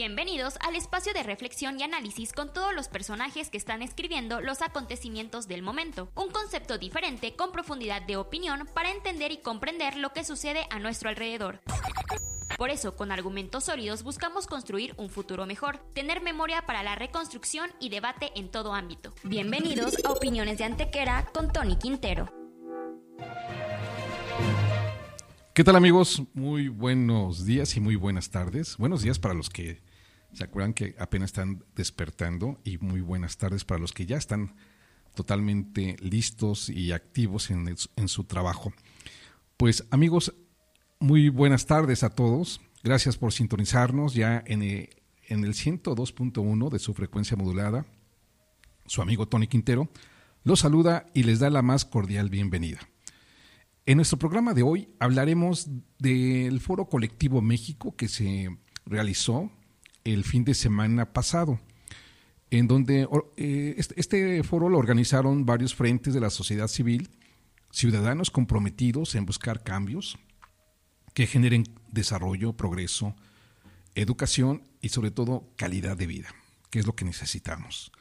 Bienvenidos al espacio de reflexión y análisis con todos los personajes que están escribiendo los acontecimientos del momento. Un concepto diferente con profundidad de opinión para entender y comprender lo que sucede a nuestro alrededor. Por eso, con argumentos sólidos buscamos construir un futuro mejor, tener memoria para la reconstrucción y debate en todo ámbito. Bienvenidos a Opiniones de Antequera con Tony Quintero. ¿Qué tal amigos? Muy buenos días y muy buenas tardes. Buenos días para los que se acuerdan que apenas están despertando y muy buenas tardes para los que ya están totalmente listos y activos en, su trabajo. Pues amigos, muy buenas tardes a todos. Gracias por sintonizarnos ya en el, en el 102.1 de su frecuencia modulada. Su amigo Tony Quintero los saluda y les da la más cordial bienvenida. En nuestro programa de hoy hablaremos del Foro Colectivo México que se realizó el fin de semana pasado, en donde eh, este foro lo organizaron varios frentes de la sociedad civil, ciudadanos comprometidos en buscar cambios que generen desarrollo, progreso, educación y sobre todo calidad de vida, que es lo que necesitamos.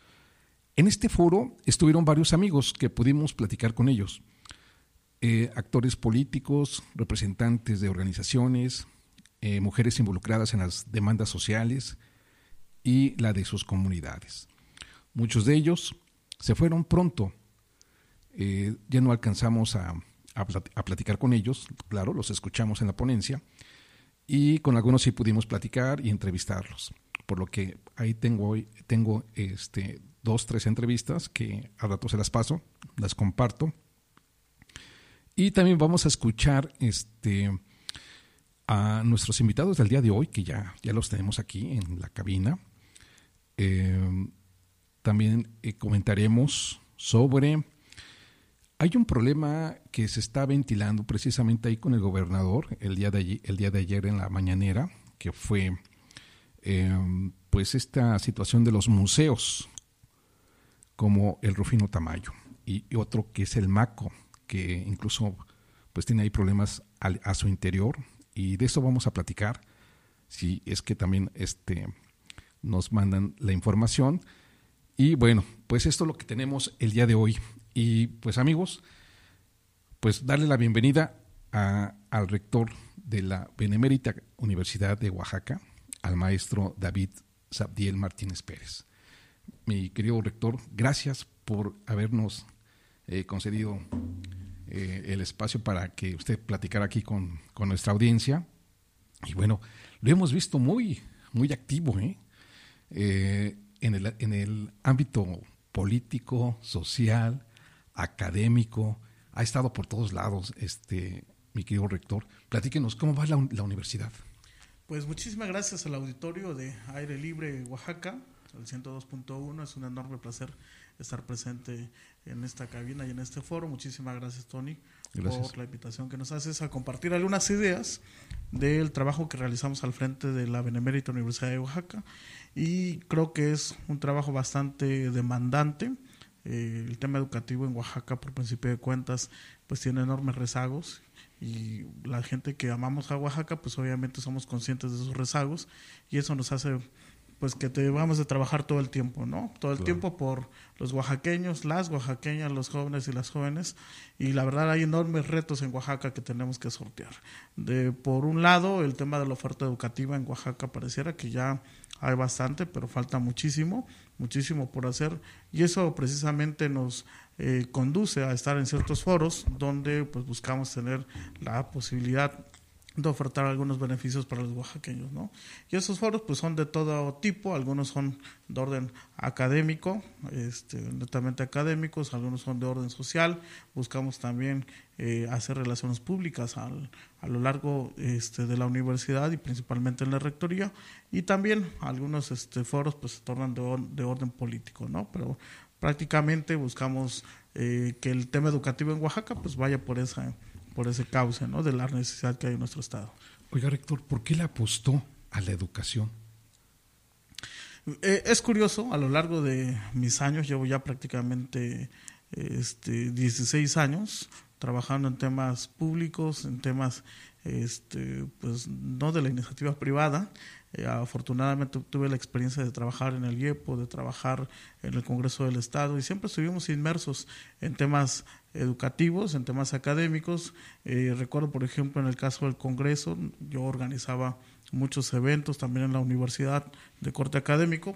En este foro estuvieron varios amigos que pudimos platicar con ellos eh, actores políticos, representantes de organizaciones, eh, mujeres involucradas en las demandas sociales y la de sus comunidades. Muchos de ellos se fueron pronto, eh, ya no alcanzamos a, platicar con ellos, claro, los escuchamos en la ponencia, y con algunos sí pudimos platicar y entrevistarlos. Por lo que ahí tengo, tengo este, dos, tres entrevistas que a rato se las paso, las comparto y también vamos a escuchar este, a nuestros invitados del día de hoy, que ya, ya los tenemos aquí en la cabina. Eh, también eh, comentaremos sobre... Hay un problema que se está ventilando precisamente ahí con el gobernador el día de ayer, el día de ayer en la mañanera, que fue eh, pues esta situación de los museos, como el Rufino Tamayo, y otro que es el MACO, que incluso pues tiene ahí problemas a, su interior y de eso vamos a platicar si es que también este nos mandan la información. Y bueno pues esto es lo que tenemos el día de hoy. Y pues amigos pues darle la bienvenida al rector de la Benemérita Universidad de Oaxaca al maestro David Sabdiel Martínez Pérez. Mi querido rector gracias por habernos eh, concedido eh, el espacio para que usted platicara aquí con, nuestra audiencia. Y bueno, lo hemos visto muy, muy activo ¿eh? Eh, en, el, en el ámbito político, social, académico. Ha estado por todos lados, este, mi querido rector. Platíquenos, ¿cómo va la, la universidad? Pues muchísimas gracias al auditorio de Aire Libre Oaxaca, el 102.1. Es un enorme placer estar presente en esta cabina y en este foro. Muchísimas gracias, Tony, por la invitación que nos haces a compartir algunas ideas del trabajo que realizamos al frente de la Benemérita Universidad de Oaxaca. Y creo que es un trabajo bastante demandante. Eh, el tema educativo en Oaxaca, por principio de cuentas, pues tiene enormes rezagos y la gente que amamos a Oaxaca, pues obviamente somos conscientes de esos rezagos y eso nos hace pues que te vamos a trabajar todo el tiempo, ¿no? Todo el tiempo por los oaxaqueños, las oaxaqueñas, los jóvenes y las jóvenes. Y la verdad hay enormes retos en Oaxaca que tenemos que sortear. De, por un lado, el tema de la oferta educativa en Oaxaca pareciera que ya hay bastante, pero falta muchísimo, muchísimo por hacer. Y eso precisamente nos eh, conduce a estar en ciertos foros donde pues buscamos tener la posibilidad de ofertar algunos beneficios para los oaxaqueños, ¿no? Y esos foros pues son de todo tipo, algunos son de orden académico, este, netamente académicos, algunos son de orden social, buscamos también eh, hacer relaciones públicas al, a lo largo este, de la universidad y principalmente en la rectoría, y también algunos este, foros pues se tornan de, de orden político, ¿no? Pero prácticamente buscamos eh, que el tema educativo en Oaxaca pues vaya por esa por ese cauce ¿no? de la necesidad que hay en nuestro Estado. Oiga, rector, ¿por qué le apostó a la educación? Eh, es curioso, a lo largo de mis años, llevo ya prácticamente este, 16 años trabajando en temas públicos, en temas este, pues no de la iniciativa privada. Eh, afortunadamente tuve la experiencia de trabajar en el IEPO, de trabajar en el Congreso del Estado y siempre estuvimos inmersos en temas educativos, en temas académicos. Eh, recuerdo, por ejemplo, en el caso del Congreso, yo organizaba muchos eventos también en la universidad de corte académico,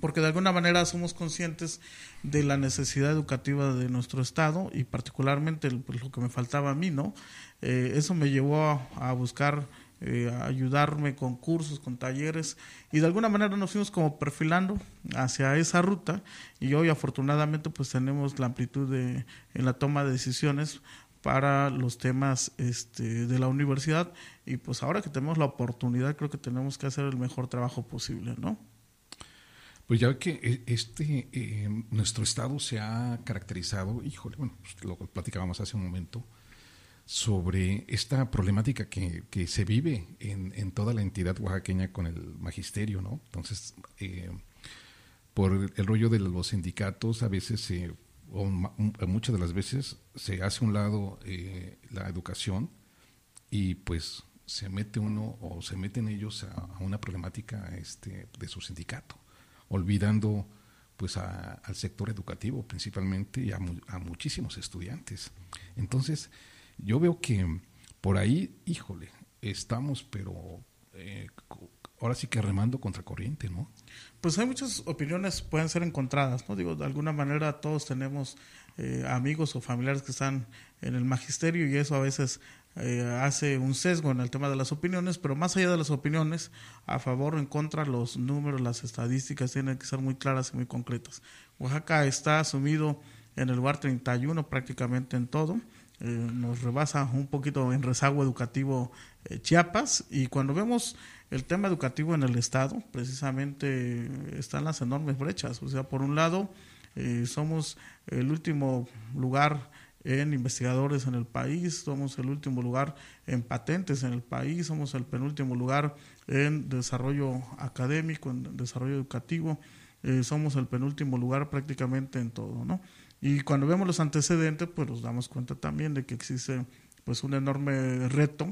porque de alguna manera somos conscientes de la necesidad educativa de nuestro estado y particularmente pues, lo que me faltaba a mí, ¿no? Eh, eso me llevó a, buscar eh, ayudarme con cursos, con talleres y de alguna manera nos fuimos como perfilando hacia esa ruta y hoy afortunadamente pues tenemos la amplitud de, en la toma de decisiones para los temas este, de la universidad y pues ahora que tenemos la oportunidad creo que tenemos que hacer el mejor trabajo posible, ¿no? Pues ya que eh, este, eh, nuestro estado se ha caracterizado, híjole, bueno, pues lo platicábamos hace un momento, sobre esta problemática que, que se vive en, en, toda la entidad oaxaqueña con el magisterio, ¿no? Entonces, eh, por el rollo de los sindicatos, a veces, o muchas de las veces, se hace un lado la educación y pues se mete uno o se meten ellos a, a una problemática este, de su sindicato olvidando pues al sector educativo principalmente y a, muchísimos estudiantes. Entonces, yo veo que por ahí, híjole, estamos, pero eh, ahora sí que remando contra corriente, ¿no? Pues hay muchas opiniones pueden ser encontradas, ¿no? Digo, de alguna manera todos tenemos eh, amigos o familiares que están en el magisterio y eso a veces eh, hace un sesgo en el tema de las opiniones, pero más allá de las opiniones, a favor o en contra, los números, las estadísticas tienen que ser muy claras y muy concretas. Oaxaca está asumido en el lugar 31 prácticamente en todo. Eh, nos rebasa un poquito en rezago educativo eh, Chiapas y cuando vemos el tema educativo en el estado, precisamente están las enormes brechas. O sea, por un lado, somos el último lugar en investigadores en el país, somos el último lugar en patentes en el país, somos el penúltimo lugar en desarrollo académico, en desarrollo educativo, eh, somos el penúltimo lugar prácticamente en todo, ¿no? Y cuando vemos los antecedentes, pues nos damos cuenta también de que existe pues un enorme reto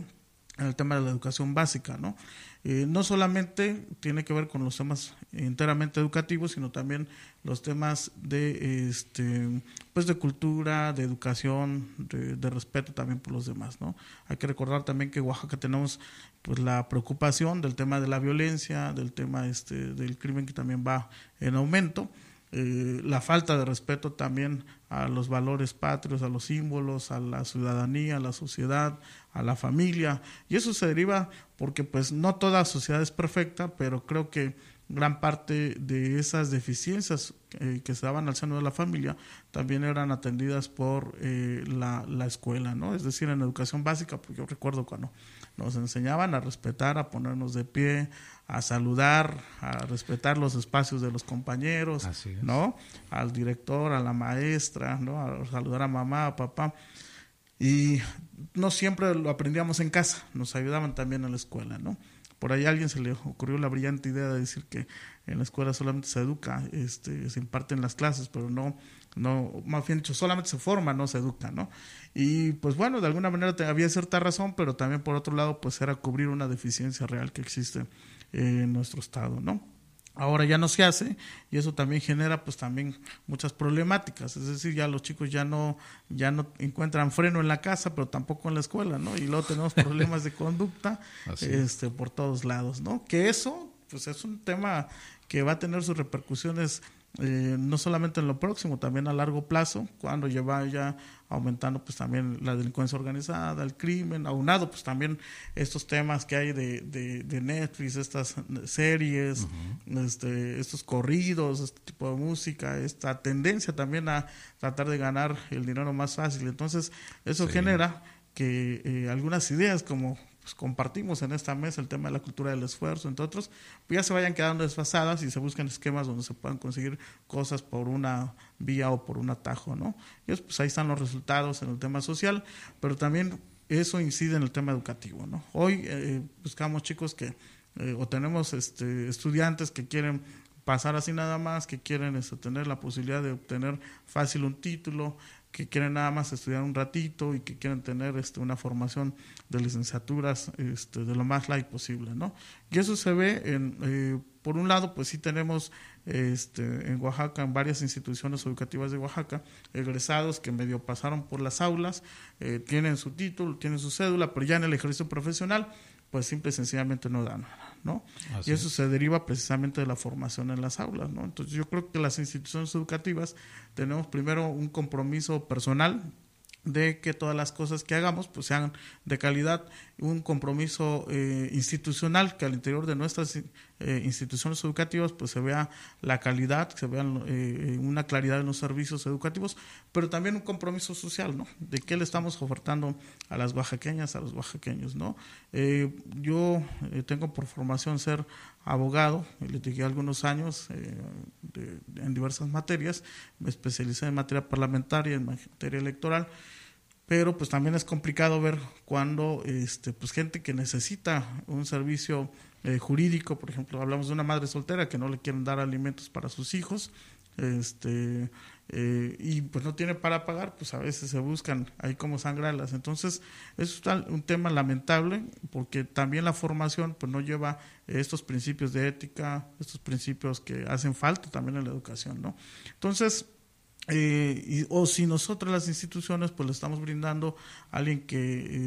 en el tema de la educación básica, ¿no? Eh, no solamente tiene que ver con los temas enteramente educativos, sino también los temas de este pues de cultura, de educación, de, respeto también por los demás, ¿no? Hay que recordar también que en Oaxaca tenemos pues la preocupación del tema de la violencia, del tema este del crimen que también va en aumento. Eh, la falta de respeto también a los valores patrios, a los símbolos, a la ciudadanía, a la sociedad, a la familia. Y eso se deriva porque pues no toda sociedad es perfecta, pero creo que gran parte de esas deficiencias eh, que se daban al seno de la familia también eran atendidas por eh, la, la, escuela, ¿no? Es decir, en educación básica, pues yo recuerdo cuando nos enseñaban a respetar, a ponernos de pie, a saludar, a respetar los espacios de los compañeros, ¿no? Al director, a la maestra, ¿no? A saludar a mamá, a papá. Y no siempre lo aprendíamos en casa, nos ayudaban también en la escuela, ¿no? Por ahí a alguien se le ocurrió la brillante idea de decir que en la escuela solamente se educa, este, se imparten las clases, pero no, no, más bien dicho, solamente se forma, no se educa, ¿no? Y pues bueno, de alguna manera había cierta razón, pero también por otro lado, pues era cubrir una deficiencia real que existe en nuestro estado, ¿no? ahora ya no se hace y eso también genera pues también muchas problemáticas es decir ya los chicos ya no ya no encuentran freno en la casa pero tampoco en la escuela no y luego tenemos problemas de conducta este por todos lados no que eso pues es un tema que va a tener sus repercusiones eh, no solamente en lo próximo, también a largo plazo, cuando ya vaya aumentando pues también la delincuencia organizada, el crimen, aunado pues también estos temas que hay de, de, Netflix, estas series, este, estos corridos, este tipo de música, esta tendencia también a tratar de ganar el dinero más fácil. Entonces eso genera que eh, algunas ideas como pues, compartimos en esta mesa el tema de la cultura del esfuerzo, entre otros, pues ya se vayan quedando desfasadas y se buscan esquemas donde se puedan conseguir cosas por una vía o por un atajo, ¿no? Y pues ahí están los resultados en el tema social, pero también eso incide en el tema educativo, ¿no? Hoy eh, buscamos chicos que, eh, o tenemos este, estudiantes que quieren pasar así nada más, que quieren este, tener la posibilidad de obtener fácil un título, que quieren nada más estudiar un ratito y que quieren tener este, una formación de licenciaturas este, de lo más light posible, ¿no? Y eso se ve en, eh, por un lado, pues sí tenemos este, en Oaxaca, en varias instituciones educativas de Oaxaca, egresados que medio pasaron por las aulas, eh, tienen su título, tienen su cédula, pero ya en el ejercicio profesional, pues simple y sencillamente no dan ¿no? y eso se deriva precisamente de la formación en las aulas, ¿no? Entonces yo creo que las instituciones educativas tenemos primero un compromiso personal de que todas las cosas que hagamos pues sean de calidad, un compromiso eh, institucional que al interior de nuestras eh, instituciones educativas pues se vea la calidad, se vea eh, una claridad en los servicios educativos, pero también un compromiso social, ¿no? De qué le estamos ofertando a las oaxaqueñas, a los oaxaqueños, ¿no? yo tengo por formación ser abogado, litigué algunos años en diversas materias, me especialicé en materia parlamentaria, en materia electoral, pero pues también es complicado ver cuando este pues gente que necesita un servicio eh, jurídico por ejemplo hablamos de una madre soltera que no le quieren dar alimentos para sus hijos este eh, y pues no tiene para pagar pues a veces se buscan ahí como sangrarlas entonces es un tema lamentable porque también la formación pues no lleva estos principios de ética estos principios que hacen falta también en la educación no entonces eh, o si nosotros las instituciones pues le estamos brindando a alguien que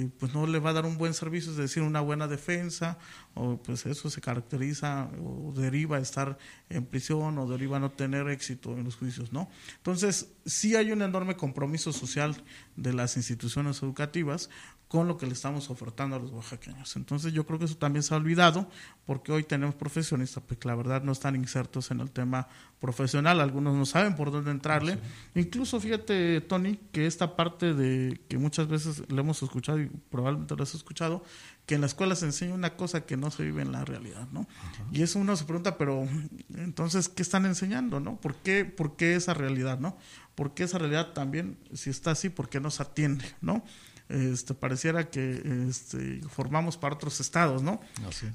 eh, pues no le va a dar un buen servicio, es decir, una buena defensa, o pues eso se caracteriza o deriva estar en prisión o deriva no tener éxito en los juicios, ¿no? Entonces, sí hay un enorme compromiso social de las instituciones educativas con lo que le estamos ofertando a los oaxaqueños. Entonces yo creo que eso también se ha olvidado porque hoy tenemos profesionistas que la verdad no están insertos en el tema profesional, algunos no saben por dónde entrarle. Incluso fíjate, Tony, que esta parte de que muchas veces le hemos escuchado y probablemente lo has escuchado, que en la escuela se enseña una cosa que no se vive en la realidad, ¿no? Y eso uno se pregunta, pero entonces, ¿qué están enseñando, no? ¿Por qué, ¿Por qué esa realidad, no? ¿Por qué esa realidad también, si está así, por qué no se atiende, no? este, pareciera que este, formamos para otros estados, ¿no?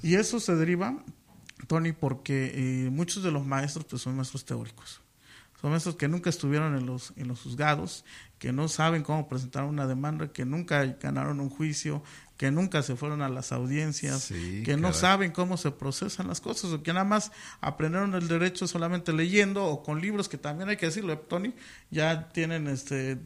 Y eso se deriva, Tony, porque eh, muchos de los maestros pues, son maestros teóricos. Son maestros que nunca estuvieron en los, en los juzgados, que no saben cómo presentar una demanda, que nunca ganaron un juicio, que nunca se fueron a las audiencias, que no saben cómo se procesan las cosas, o que nada más aprendieron el derecho solamente leyendo o con libros que también hay que decirlo, Tony, ya tienen este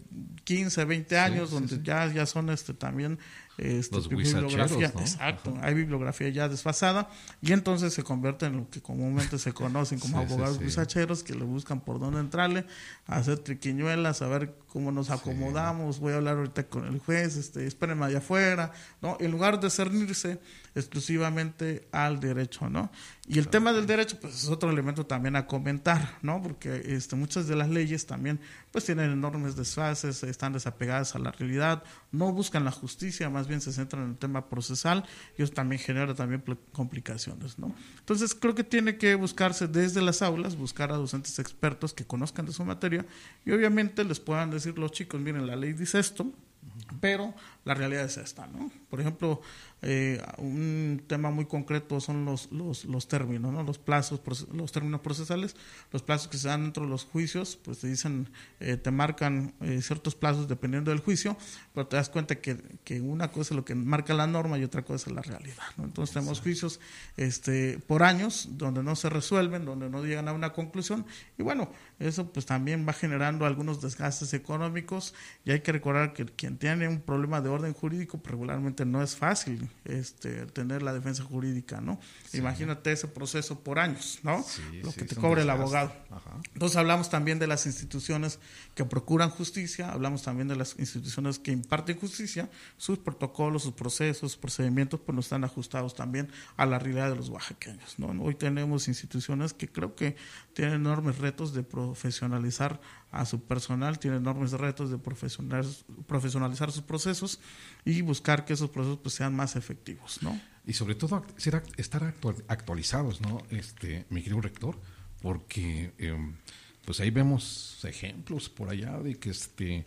15, 20 años, donde ya, ya son este también este, bibliografía, exacto, hay bibliografía ya desfasada y entonces se convierte en lo que comúnmente se conocen como abogados guisacheros que le buscan por dónde entrarle, hacer triquiñuelas, a ver cómo nos acomodamos, voy a hablar ahorita con el juez, este, espérenme allá afuera, ¿no? En lugar de cernirse exclusivamente al derecho, ¿no? Y el tema del derecho, pues es otro elemento también a comentar, ¿no? Porque este, muchas de las leyes también, pues tienen enormes desfases, están desapegadas a la realidad, no buscan la justicia, más bien se centran en el tema procesal y eso también genera también complicaciones, ¿no? Entonces creo que tiene que buscarse desde las aulas, buscar a docentes expertos que conozcan de su materia y obviamente les puedan decir los chicos, miren, la ley dice esto, pero la realidad es esta, ¿no? Por ejemplo, eh, un tema muy concreto son los, los, los términos, ¿no? los plazos, los términos procesales, los plazos que se dan dentro de los juicios, pues te dicen, eh, te marcan eh, ciertos plazos dependiendo del juicio, pero te das cuenta que, que, una cosa es lo que marca la norma y otra cosa es la realidad. ¿no? Entonces tenemos juicios este, por años donde no se resuelven, donde no llegan a una conclusión y bueno, eso pues también va generando algunos desgastes económicos y hay que recordar que quien tiene un problema de orden jurídico pues, regularmente no es fácil este, tener la defensa jurídica, ¿no? Imagínate ese proceso por años, ¿no? Lo que te cobre el abogado. Entonces hablamos también de las instituciones que procuran justicia, hablamos también de las instituciones que imparten justicia, sus protocolos, sus procesos, sus procedimientos, pues no están ajustados también a la realidad de los oaxaqueños, ¿no? Hoy tenemos instituciones que creo que tienen enormes retos de profesionalizar a su personal, tiene enormes retos de profesionalizar, sus procesos y buscar que esos procesos pues, sean más efectivos, ¿no? Y sobre todo estar actualizados, ¿no? Este, mi querido rector, porque em, pues ahí vemos ejemplos por allá de que este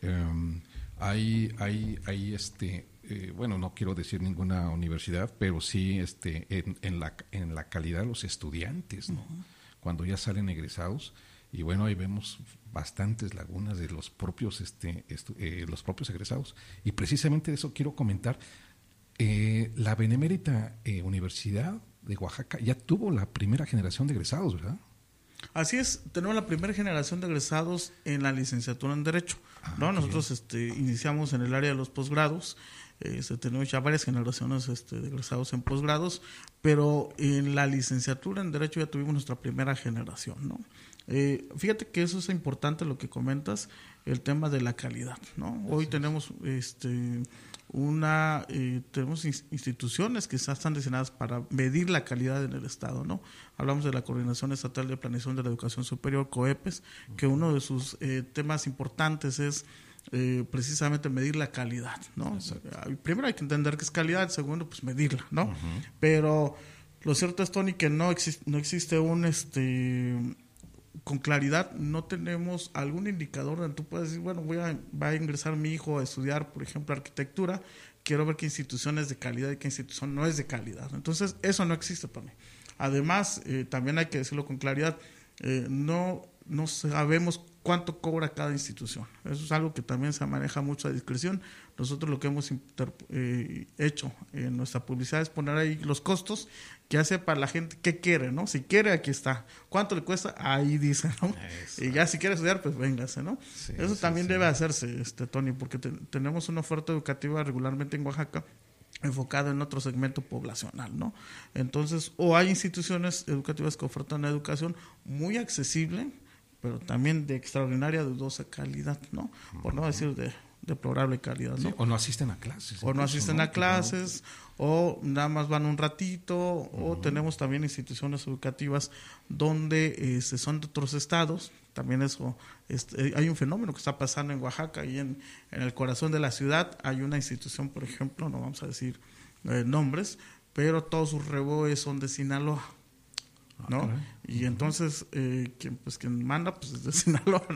em, hay, hay, hay este eh, bueno, no quiero decir ninguna universidad, pero sí este, en, en, la, en la calidad de los estudiantes, ¿no? Cuando ya salen egresados, y bueno, ahí vemos bastantes lagunas de los propios, este, eh, los propios egresados. Y precisamente de eso quiero comentar. Eh, la Benemérita eh, Universidad de Oaxaca ya tuvo la primera generación de egresados, ¿verdad? Así es, tenemos la primera generación de egresados en la licenciatura en Derecho. Ah, ¿no? Nosotros este, iniciamos en el área de los posgrados, este, tenemos ya varias generaciones este, de egresados en posgrados, pero en la licenciatura en Derecho ya tuvimos nuestra primera generación. ¿no? Eh, fíjate que eso es importante lo que comentas, el tema de la calidad. ¿no? Hoy tenemos este, una eh, tenemos instituciones que están diseñadas para medir la calidad en el Estado, ¿no? Hablamos de la Coordinación Estatal de Planeación de la Educación Superior, COEPES, que uno de sus eh, temas importantes es eh, precisamente medir la calidad, ¿no? Primero hay que entender qué es calidad, segundo, pues medirla, ¿no? Pero lo cierto es, Tony, que no, existe no existe un, este, con claridad no tenemos algún indicador donde tú puedes decir, bueno, voy a, va a ingresar mi hijo a estudiar, por ejemplo, arquitectura, quiero ver qué institución es de calidad y qué institución no es de calidad. Entonces, eso no existe para mí. Además, eh, también hay que decirlo con claridad, eh, no, no sabemos cuánto cobra cada institución. Eso es algo que también se maneja mucho a discreción. Nosotros lo que hemos eh, hecho en nuestra publicidad es poner ahí los costos que hace para la gente qué quiere, ¿no? Si quiere, aquí está. ¿Cuánto le cuesta? Ahí dice, ¿no? Y ya si quiere estudiar, pues véngase, ¿no? Eso también debe hacerse, este Tony, porque tenemos una oferta educativa regularmente en Oaxaca enfocada en otro segmento poblacional, ¿no? Entonces, o hay instituciones educativas que ofertan una educación muy accesible, pero también de extraordinaria, dudosa calidad, ¿no? Por no decir de deplorable calidad, ¿no? o no asisten a clases. O no asisten a clases, o nada más van un ratito, o tenemos también instituciones educativas donde este, son de otros estados. También eso, este, hay un fenómeno que está pasando en Oaxaca y en, en, el corazón de la ciudad hay una institución, por ejemplo, no vamos a decir eh, nombres, pero todos sus reboes son de Sinaloa. ¿No? Y entonces, eh, quien, pues, quien manda, pues es de Sinaloa,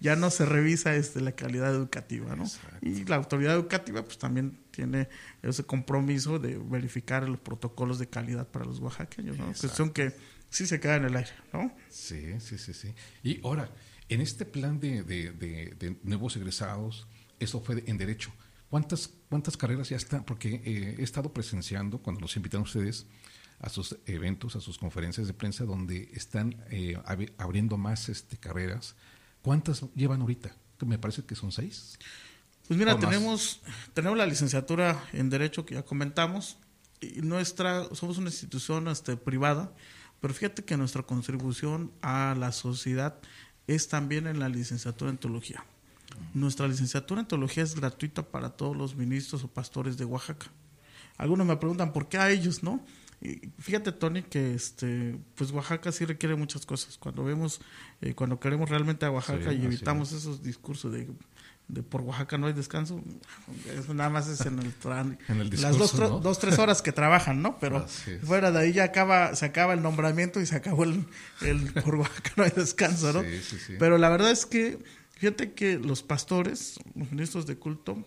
ya no se revisa este, la calidad educativa, ¿no? Y la autoridad educativa, pues también tiene ese compromiso de verificar los protocolos de calidad para los oaxaqueños, ¿no? Cuestión que sí se queda en el aire, ¿no? Sí, sí, sí, sí. Y ahora, en este plan de, de, de, nuevos egresados, eso fue en Derecho. ¿Cuántas, cuántas carreras ya están? Porque eh, he estado presenciando, cuando los invitan ustedes, a sus eventos, a sus conferencias de prensa, donde están eh, abriendo más este, carreras. ¿Cuántas llevan ahorita? Me parece que son seis. Pues mira, tenemos, tenemos la licenciatura en Derecho que ya comentamos. Y nuestra, somos una institución este, privada, pero fíjate que nuestra contribución a la sociedad es también en la licenciatura en Teología. Nuestra licenciatura en Teología es gratuita para todos los ministros o pastores de Oaxaca. Algunos me preguntan por qué a ellos, ¿no? Fíjate, Tony, que este, pues Oaxaca sí requiere muchas cosas. Cuando vemos, eh, cuando queremos realmente a Oaxaca y evitamos esos discursos de, de, por Oaxaca no hay descanso, eso nada más es en el, las dos, dos, tres horas que trabajan, ¿no? Pero fuera de ahí ya acaba, se acaba el nombramiento y se acabó el, el por Oaxaca no hay descanso, ¿no? Pero la verdad es que, fíjate que los pastores, los ministros de culto,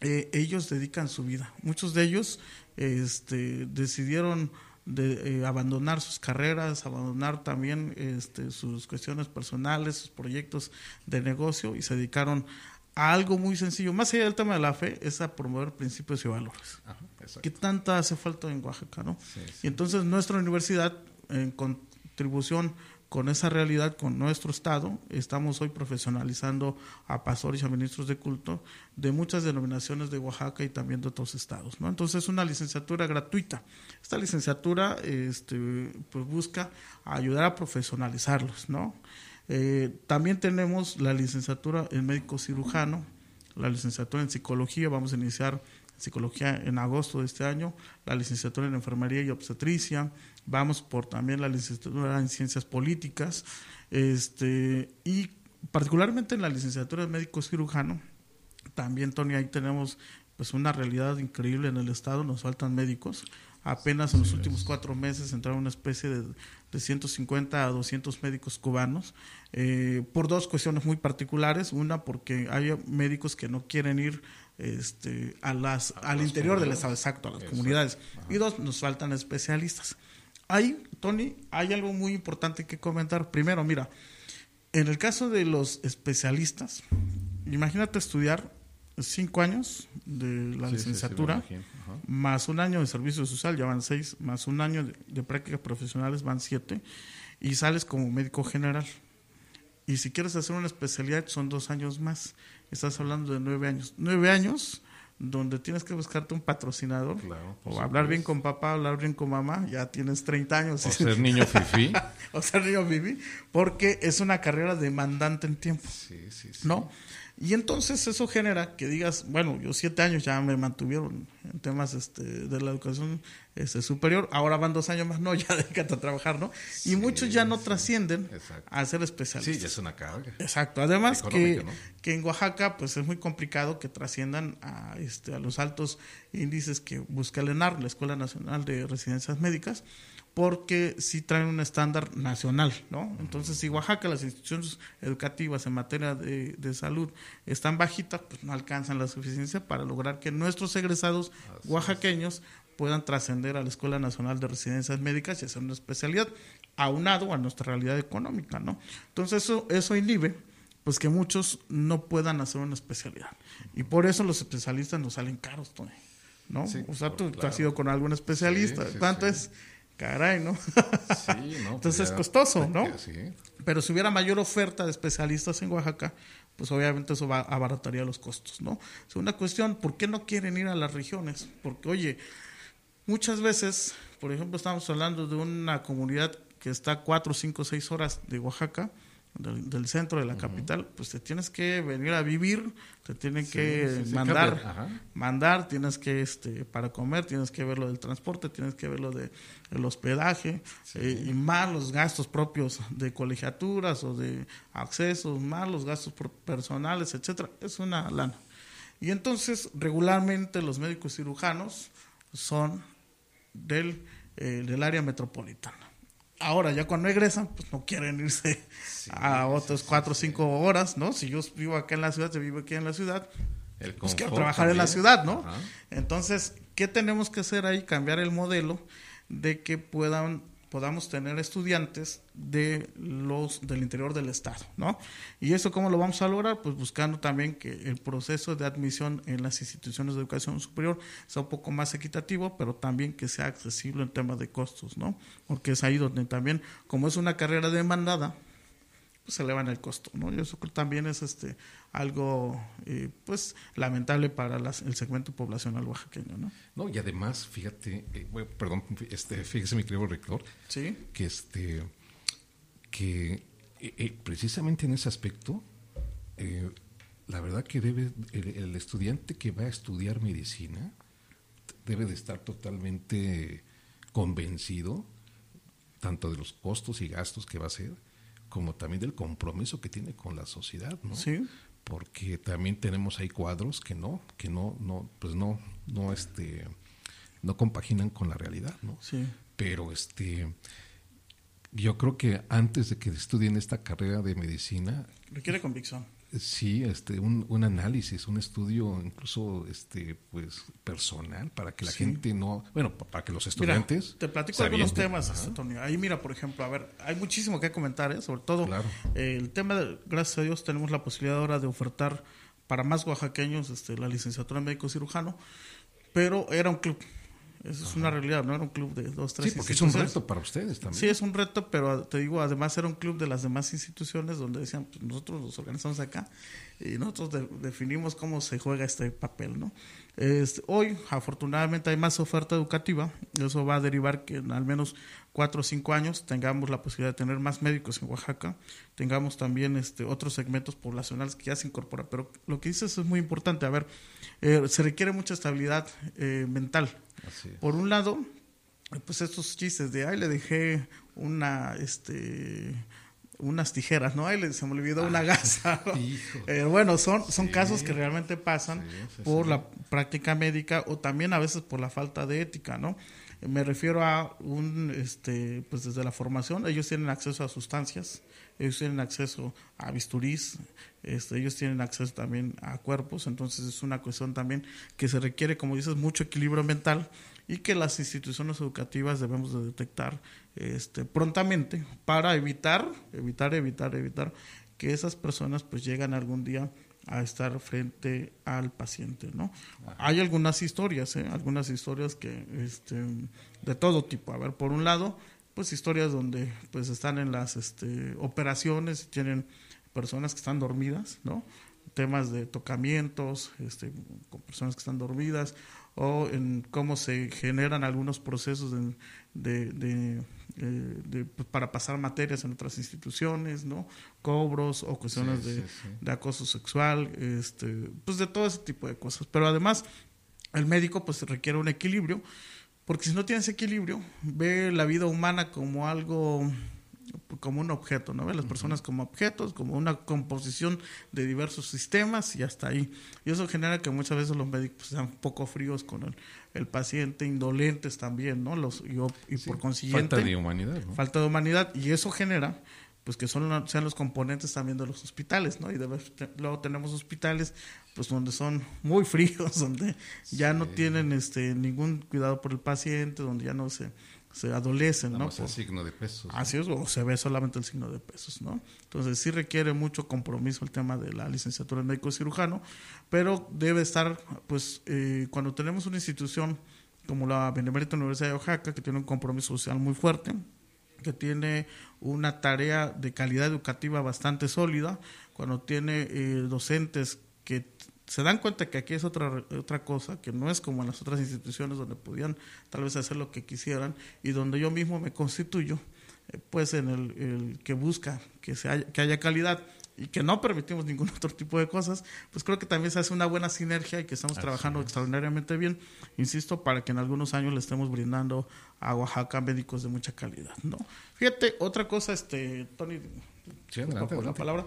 eh, ellos dedican su vida. Muchos de ellos este, decidieron de, eh, abandonar sus carreras, abandonar también este, sus cuestiones personales, sus proyectos de negocio y se dedicaron a algo muy sencillo. Más allá del tema de la fe, es a promover principios y valores. ¿Qué tanta hace falta en Oaxaca? ¿no? Y entonces nuestra universidad, en contribución con esa realidad, con nuestro Estado, estamos hoy profesionalizando a pastores y a ministros de culto de muchas denominaciones de Oaxaca y también de otros estados. ¿no? Entonces es una licenciatura gratuita. Esta licenciatura este, pues busca ayudar a profesionalizarlos. ¿no? Eh, también tenemos la licenciatura en médico cirujano, la licenciatura en psicología, vamos a iniciar psicología en agosto de este año, la licenciatura en enfermería y obstetricia, vamos por también la licenciatura en ciencias políticas, este, y particularmente en la licenciatura de médico cirujano, también Tony, ahí tenemos pues una realidad increíble en el estado, nos faltan médicos. Apenas en los últimos cuatro meses entraron una especie de, de 150 a 200 médicos cubanos eh, por dos cuestiones muy particulares. Una, porque hay médicos que no quieren ir este, a las, al interior del estado, exacto, a las comunidades. Y dos, nos faltan especialistas. Ahí, Tony, hay algo muy importante que comentar. Primero, mira, En el caso de los especialistas, imagínate estudiar cinco años de la Sí, sí, sí, me licenciatura, más un año de servicio social, ya van seis, más un año de, de prácticas profesionales, van siete, y sales como médico general. Y si quieres hacer una especialidad, son dos años más. Estás hablando de nueve años. Nueve años donde tienes que buscarte un patrocinador, Claro, o hablar bien con papá, hablar bien con mamá, ya tienes 30 años. O ser niño fifí. o sea, niño Vivi, porque es una carrera demandante en tiempo. Sí, sí, sí. ¿no? Y entonces eso genera que digas, bueno, yo siete años ya me mantuvieron en temas este, de la educación este, superior, ahora van dos años más, no, ya déjate a trabajar, ¿no? y Sí, muchos ya no sí, trascienden exacto. a ser Sí, especialistas. ya es una carga. Exacto, además que, que en Oaxaca pues es muy complicado que trasciendan a, este, a los altos índices que busca el ENAR, la Escuela Nacional de Residencias Médicas, porque sí traen un estándar nacional, ¿no? Entonces, si Oaxaca, las instituciones educativas en materia de, de salud están bajitas, pues no alcanzan la suficiencia para lograr que nuestros egresados oaxaqueños puedan trascender a la Escuela Nacional de Residencias Médicas y hacer una especialidad aunado a nuestra realidad económica, ¿no? Entonces, eso, eso inhibe pues que muchos no puedan hacer una especialidad. Y por eso los especialistas nos salen caros, Tony, ¿no? Sí, o sea, tú, claro. tú has ido con algún especialista. Sí, sí, ¿Cuánto sí. es? Caray, ¿no? Sí, ¿no? Entonces Pues es ya- costoso, ¿no? Sí. Pero si hubiera mayor oferta de especialistas en Oaxaca, pues obviamente eso va, abarataría los costos, ¿no? Segunda cuestión, ¿por qué no quieren ir a las regiones? Porque, oye, muchas veces, por ejemplo, estamos hablando de una comunidad que está cuatro, cinco, seis horas de Oaxaca, del, del centro de la capital, pues te tienes que venir a vivir, te tienen Sí, que sí, mandar mandar, tienes que, este, para comer, tienes que ver lo del transporte, tienes que ver lo de el hospedaje, eh, y más los gastos propios de colegiaturas o de accesos, más los gastos personales, etcétera, es una lana. Y entonces, regularmente los médicos cirujanos son del, eh, del área metropolitana. Ahora, ya cuando egresan, pues no quieren irse a otras cuatro o cinco horas, ¿no? Si yo vivo acá en la ciudad, se vive aquí en la ciudad, El pues quiero trabajar en la ciudad, ¿no? Ajá. Entonces, ¿qué tenemos que hacer ahí? Cambiar el modelo de que puedan podamos tener estudiantes de los del interior del estado, ¿no? Y eso cómo lo vamos a lograr? Pues buscando también que el proceso de admisión en las instituciones de educación superior sea un poco más equitativo, pero también que sea accesible en temas de costos, ¿no? Porque es ahí donde también, como es una carrera demandada, pues se elevan el costo, ¿no? Y eso también es este algo eh, pues lamentable para las- el segmento poblacional oaxaqueño, ¿no? No, y además, fíjate, eh, bueno, perdón, este, fíjese mi querido rector, Sí. que este que eh, eh, precisamente en ese aspecto la verdad que debe el, el estudiante que va a estudiar medicina debe de estar totalmente convencido tanto de los costos y gastos que va a hacer como también del compromiso que tiene con la sociedad, ¿no? Sí. Porque también tenemos ahí cuadros que no, que no, no, pues no, no, este, no compaginan con la realidad, ¿no? Sí. Pero este, yo creo que antes de que estudien esta carrera de medicina, Requiere convicción. Sí, este, un, un análisis, un estudio incluso, este, pues, personal para que la Sí. gente no, bueno, pa- para que los Mira, estudiantes te platico algunos temas, Ajá. este, Tony. Ahí mira, por ejemplo, a ver, hay muchísimo que comentar, ¿eh? sobre todo Claro. eh, el tema, de, gracias a Dios, tenemos la posibilidad ahora de ofertar para más oaxaqueños este, la licenciatura en médico cirujano, pero era un club. Eso es una realidad, no era un club de dos, tres Sí, porque es un reto para ustedes también. Sí, es un reto, pero te digo, además era un club de las demás instituciones donde decían, pues nosotros los organizamos acá y nosotros de- definimos cómo se juega este papel, ¿no? Este, hoy, afortunadamente, hay más oferta educativa, eso va a derivar que en al menos cuatro o cinco años tengamos la posibilidad de tener más médicos en Oaxaca, tengamos también este, otros segmentos poblacionales que ya se incorporan. Pero lo que dices es muy importante, a ver, eh, se requiere mucha estabilidad eh, mental. Por un lado, pues estos chistes de, ay, le dejé una, este, unas tijeras, ¿no? Ay, le- se me olvidó una gasa. ¿no? Eh, bueno, son, son Sí. casos que realmente pasan Sí, sí, por la práctica médica o también a veces por la falta de ética, ¿no? Me refiero a un, este, pues desde la formación, ellos tienen acceso a sustancias, ellos tienen acceso a bisturís, este, ellos tienen acceso también a cuerpos, entonces es una cuestión también que se requiere, como dices, mucho equilibrio mental y que las instituciones educativas debemos de detectar este, prontamente para evitar, evitar, evitar, evitar que esas personas pues llegan algún día a estar frente al paciente, ¿no? Hay algunas historias, ¿eh? algunas historias que, este, de todo tipo. A ver, por un lado, pues historias donde pues están en las este, operaciones, tienen personas que están dormidas, ¿no? Temas de tocamientos, este, con personas que están dormidas, o en cómo se generan algunos procesos de, de, eh, pues, para pasar materias en otras instituciones, ¿no? Cobros o cuestiones de, de, acoso sexual, este, pues de todo ese tipo de cosas. Pero además, el médico pues requiere un equilibrio, porque si no tiene ese equilibrio, ve la vida humana como algo como un objeto, ¿no? Ve las personas como objetos, como una composición de diversos sistemas y hasta ahí. Y eso genera que muchas veces los médicos sean un poco fríos con el, el paciente, indolentes también, ¿no? Los, y, por consiguiente... Falta de humanidad, Falta de humanidad y eso genera pues que son sean los componentes también de los hospitales, ¿no? Y luego tenemos hospitales pues donde son muy fríos, donde ya no tienen este ningún cuidado por el paciente, donde ya no se se adolecen, ¿no? el signo de pesos. Así es, o se ve solamente el signo de pesos, ¿no? Entonces sí requiere mucho compromiso el tema de la licenciatura en médico cirujano, pero debe estar, pues, eh, cuando tenemos una institución como la Benemérita Universidad de Oaxaca, que tiene un compromiso social muy fuerte, que tiene una tarea de calidad educativa bastante sólida, cuando tiene eh, docentes que se dan cuenta que aquí es otra, otra cosa, que no es como en las otras instituciones donde podían tal vez hacer lo que quisieran y donde yo mismo me constituyo, eh, pues en el, que busca que, se haya, que haya calidad y que no permitimos ningún otro tipo de cosas, pues creo que también se hace una buena sinergia y que estamos trabajando extraordinariamente bien, insisto, para que en algunos años le estemos brindando a Oaxaca médicos de mucha calidad, ¿no? Fíjate, otra cosa, este, Tony, sí, adelante, la palabra.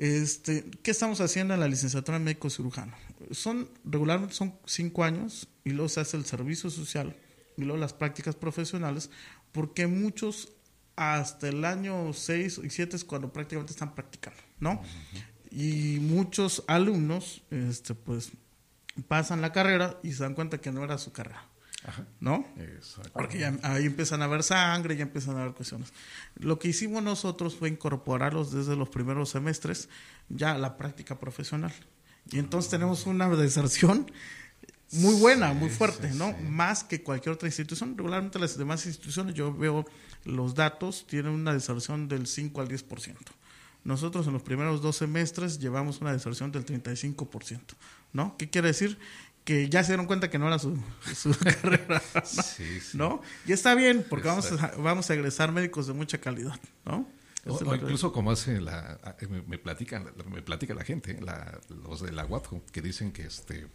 Este, ¿Qué estamos haciendo en la licenciatura en médico cirujano? Son, regularmente son cinco años y luego se hace el servicio social y luego las prácticas profesionales, porque muchos hasta el año seis y siete es cuando prácticamente están practicando, ¿no? Y muchos alumnos, este, pues, pasan la carrera y se dan cuenta que no era su carrera. ¿No? Porque ya, ahí empiezan a ver sangre, ya empiezan a ver cuestiones. Lo que hicimos nosotros fue incorporarlos desde los primeros semestres ya a la práctica profesional. Y entonces ah. tenemos una deserción muy buena, muy fuerte, ¿no? Más que cualquier otra institución. Regularmente las demás instituciones, yo veo los datos, tienen una deserción del 5 al 10%. Nosotros en los primeros dos semestres llevamos una deserción del 35%, ¿no? ¿Qué quiere decir? Que ya se dieron cuenta que no era su, carrera, ¿no? Y está bien, porque vamos a, vamos a egresar médicos de mucha calidad, ¿no? O, incluso como hace la, me, me platican, me platica la gente, los de la UATJO, que dicen que este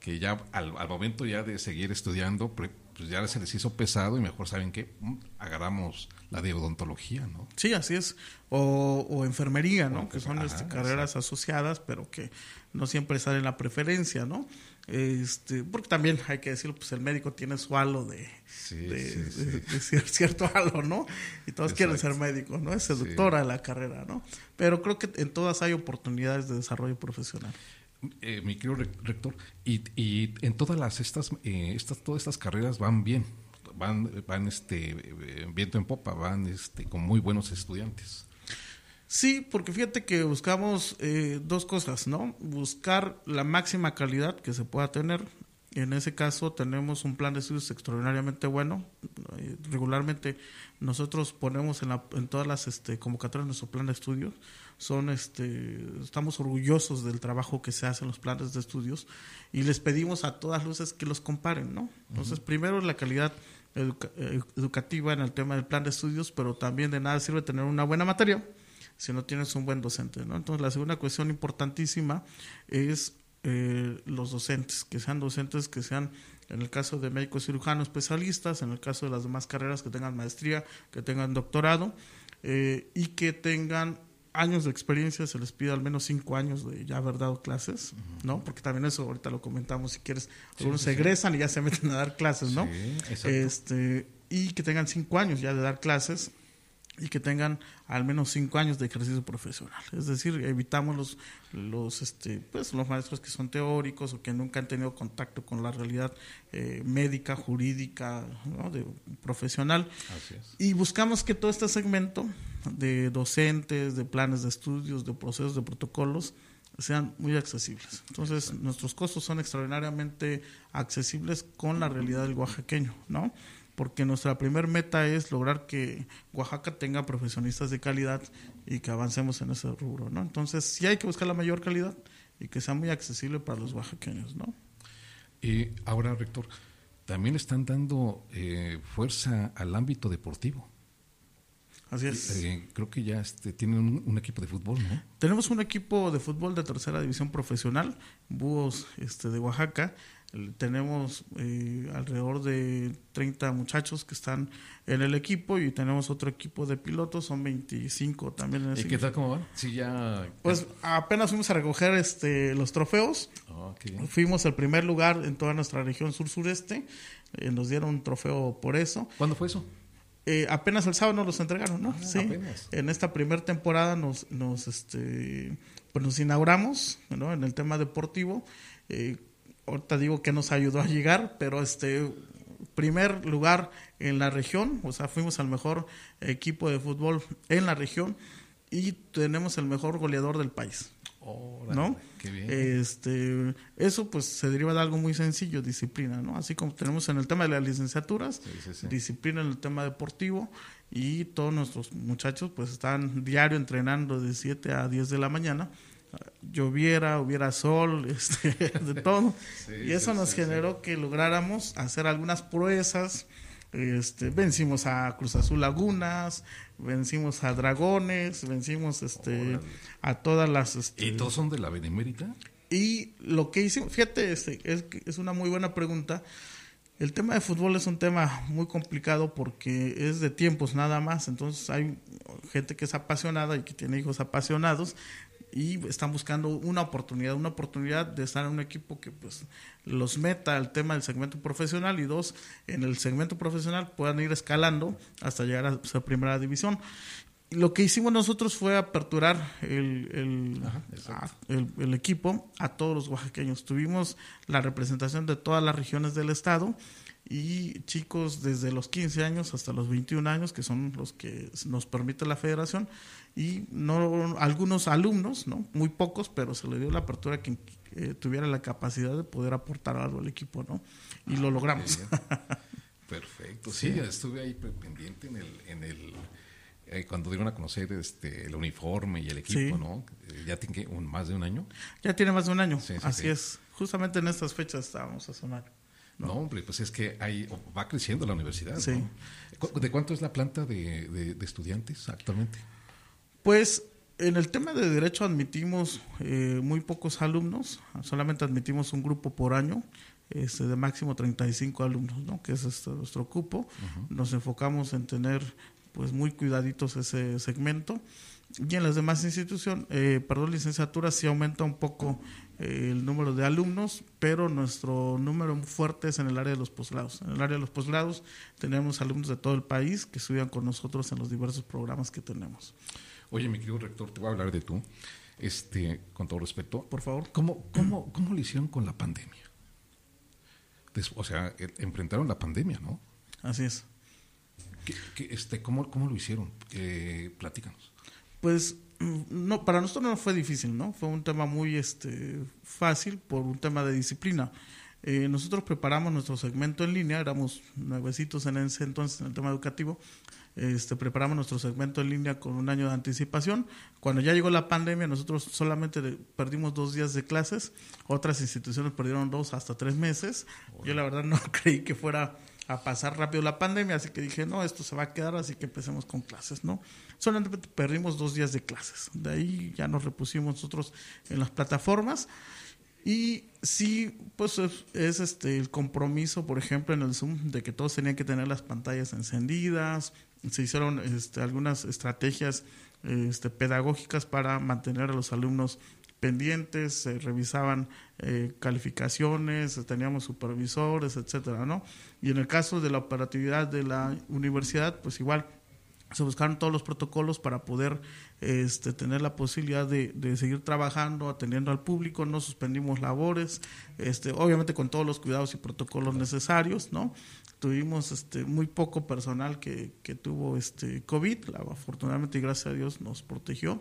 que ya al, momento ya de seguir estudiando, pues ya se les hizo pesado y mejor saben que mm, agarramos la de odontología, ¿no? Sí, así es. O, o enfermería, ¿no? que son este, carreras asociadas, pero que no siempre salen la preferencia, ¿no? Este, porque también hay que decirlo, pues el médico tiene su halo de, cierto halo, ¿no? Y todos quieren ser médicos, ¿no? Es seductora la carrera, ¿no? Pero creo que en todas hay oportunidades de desarrollo profesional. Eh, mi querido rector, y, y en todas las estas, eh, estas, todas estas carreras van bien, van, van este eh, viento en popa, van este con muy buenos estudiantes. Sí, porque fíjate que buscamos eh, dos cosas, ¿no? Buscar la máxima calidad que se pueda tener. En ese caso tenemos un plan de estudios extraordinariamente bueno. Eh, regularmente nosotros ponemos en, la, en todas las este, convocatorias nuestro plan de estudios. Son, este, estamos orgullosos del trabajo que se hace en los planes de estudios y les pedimos a todas luces que los comparen, ¿no? Entonces, primero la calidad eh, educativa en el tema del plan de estudios, pero también de nada sirve tener una buena materia si no tienes un buen docente. ¿no? Entonces, la segunda cuestión importantísima es eh, los docentes, que sean docentes que sean, en el caso de médico cirujano, especialistas, en el caso de las demás carreras, que tengan maestría, que tengan doctorado eh, y que tengan años de experiencia, se les pide al menos cinco años de ya haber dado clases, ¿no? Porque también eso ahorita lo comentamos, si quieres, algunos se egresan y ya se meten a dar clases, ¿no? este, y que tengan cinco años ya de dar clases y que tengan al menos cinco años de ejercicio profesional. Es decir, evitamos los, los, este, pues, los maestros que son teóricos o que nunca han tenido contacto con la realidad eh, médica, jurídica, de, profesional. Y buscamos que todo este segmento de docentes, de planes de estudios, de procesos, de protocolos, sean muy accesibles. Entonces, nuestros costos son extraordinariamente accesibles con la realidad del oaxaqueño, ¿no? Porque nuestra primer meta es lograr que Oaxaca tenga profesionistas de calidad y que avancemos en ese rubro, ¿no? Entonces, sí hay que buscar la mayor calidad y que sea muy accesible para los oaxaqueños, ¿no? Y ahora, rector, también están dando eh, fuerza al ámbito deportivo. Así es. Eh, creo que ya este, tienen un, equipo de fútbol, ¿no? Tenemos un equipo de fútbol de tercera división profesional, Búhos este, de Oaxaca. Tenemos eh, alrededor de 30 muchachos que están en el equipo y tenemos otro equipo de pilotos, son 25 también. En ¿Y qué tal cómo van? Sí, ya... Pues apenas fuimos a recoger este, los trofeos. Oh, fuimos el primer lugar en toda nuestra región sur-sureste. Eh, nos dieron un trofeo por eso. ¿Cuándo fue eso? Eh, apenas el sábado nos los entregaron, ¿no? Ah, sí. En esta primera temporada nos, nos, este, pues nos inauguramos, ¿no? En el tema deportivo. Eh, ahorita digo que nos ayudó a llegar, pero este primer lugar en la región, o sea, fuimos al mejor equipo de fútbol en la región y tenemos el mejor goleador del país. ¿no? Este, eso pues se deriva de algo muy sencillo, disciplina, ¿no? Así como tenemos en el tema de las licenciaturas, disciplina en el tema deportivo y todos nuestros muchachos pues están diario entrenando de 7 a 10 de la mañana. Lloviera, hubiera sol, este, de todo. y eso nos generó que lográramos hacer algunas proezas. Este, vencimos a Cruz Azul Lagunas, vencimos a Dragones, vencimos este a todas las... Este, ¿Y todos son de la Benemérita? Y lo que hicimos, fíjate, este, es, es una muy buena pregunta. El tema de fútbol es un tema muy complicado porque es de tiempos nada más, entonces hay gente que es apasionada y que tiene hijos apasionados, y están buscando una oportunidad, una oportunidad de estar en un equipo que pues los meta al tema del segmento profesional y dos, en el segmento profesional puedan ir escalando hasta llegar a esa primera división. Lo que hicimos nosotros fue aperturar el, el, el, equipo a todos los oaxaqueños. Tuvimos la representación de todas las regiones del estado y chicos desde los 15 años hasta los 21 años, que son los que nos permite la federación, y no algunos alumnos, no muy pocos, pero se le dio la apertura a quien eh, tuviera la capacidad de poder aportar algo al equipo, ¿no? Y lo ah, logramos. Perfecto. Sí, estuve ahí pendiente en el, en el eh, cuando dieron a conocer este el uniforme y el equipo, ¿no? Ya tiene un, más de un año. Ya tiene más de un año. Así es. Justamente en estas fechas estábamos a sonar. ¿No? hombre, pues es que hay, va creciendo la universidad. Sí. ¿De cuánto es la planta de, de estudiantes actualmente? Pues en el tema de derecho admitimos eh, muy pocos alumnos, solamente admitimos un grupo por año, este, de máximo 35 alumnos, ¿no? que es este, nuestro cupo. Nos enfocamos en tener pues muy cuidaditos ese segmento. Y en las demás instituciones, eh, perdón, licenciaturas sí aumenta un poco el número de alumnos, pero nuestro número fuerte es en el área de los posgrados. En el área de los posgrados tenemos alumnos de todo el país que estudian con nosotros en los diversos programas que tenemos. Oye, mi querido rector, te voy a hablar de tú, este, con todo respeto. Por favor. ¿Cómo, cómo, cómo lo hicieron con la pandemia? o sea, e, enfrentaron la pandemia, ¿no? Así es. este, ¿cómo, ¿Cómo lo hicieron? Eh, platícanos. Pues no, para nosotros no fue difícil, ¿no? Fue un tema muy este, fácil por un tema de disciplina. Eh, nosotros preparamos nuestro segmento en línea, éramos nuevecitos en ese entonces en el tema educativo, este, preparamos nuestro segmento en línea con un año de anticipación. Cuando ya llegó la pandemia, nosotros solamente perdimos dos días de clases, otras instituciones perdieron dos hasta tres meses. Yo la verdad no creí que fuera a pasar rápido la pandemia, así que dije, no, esto se va a quedar, así que empecemos con clases, ¿no? Solamente perdimos dos días de clases. De ahí ya nos repusimos nosotros en las plataformas. Y sí, pues es, este el compromiso, por ejemplo, en el Zoom, de que todos tenían que tener las pantallas encendidas, se hicieron este, algunas estrategias este, pedagógicas para mantener a los alumnos pendientes, se revisaban eh, calificaciones, teníamos supervisores, etcétera, ¿no? Y en el caso de la operatividad de la universidad, pues igual se buscaron todos los protocolos para poder este, tener la posibilidad de, de, seguir trabajando, atendiendo al público, no suspendimos labores, este, obviamente con todos los cuidados y protocolos necesarios, ¿no? Tuvimos este, muy poco personal que, que tuvo este COVID, afortunadamente y gracias a Dios nos protegió,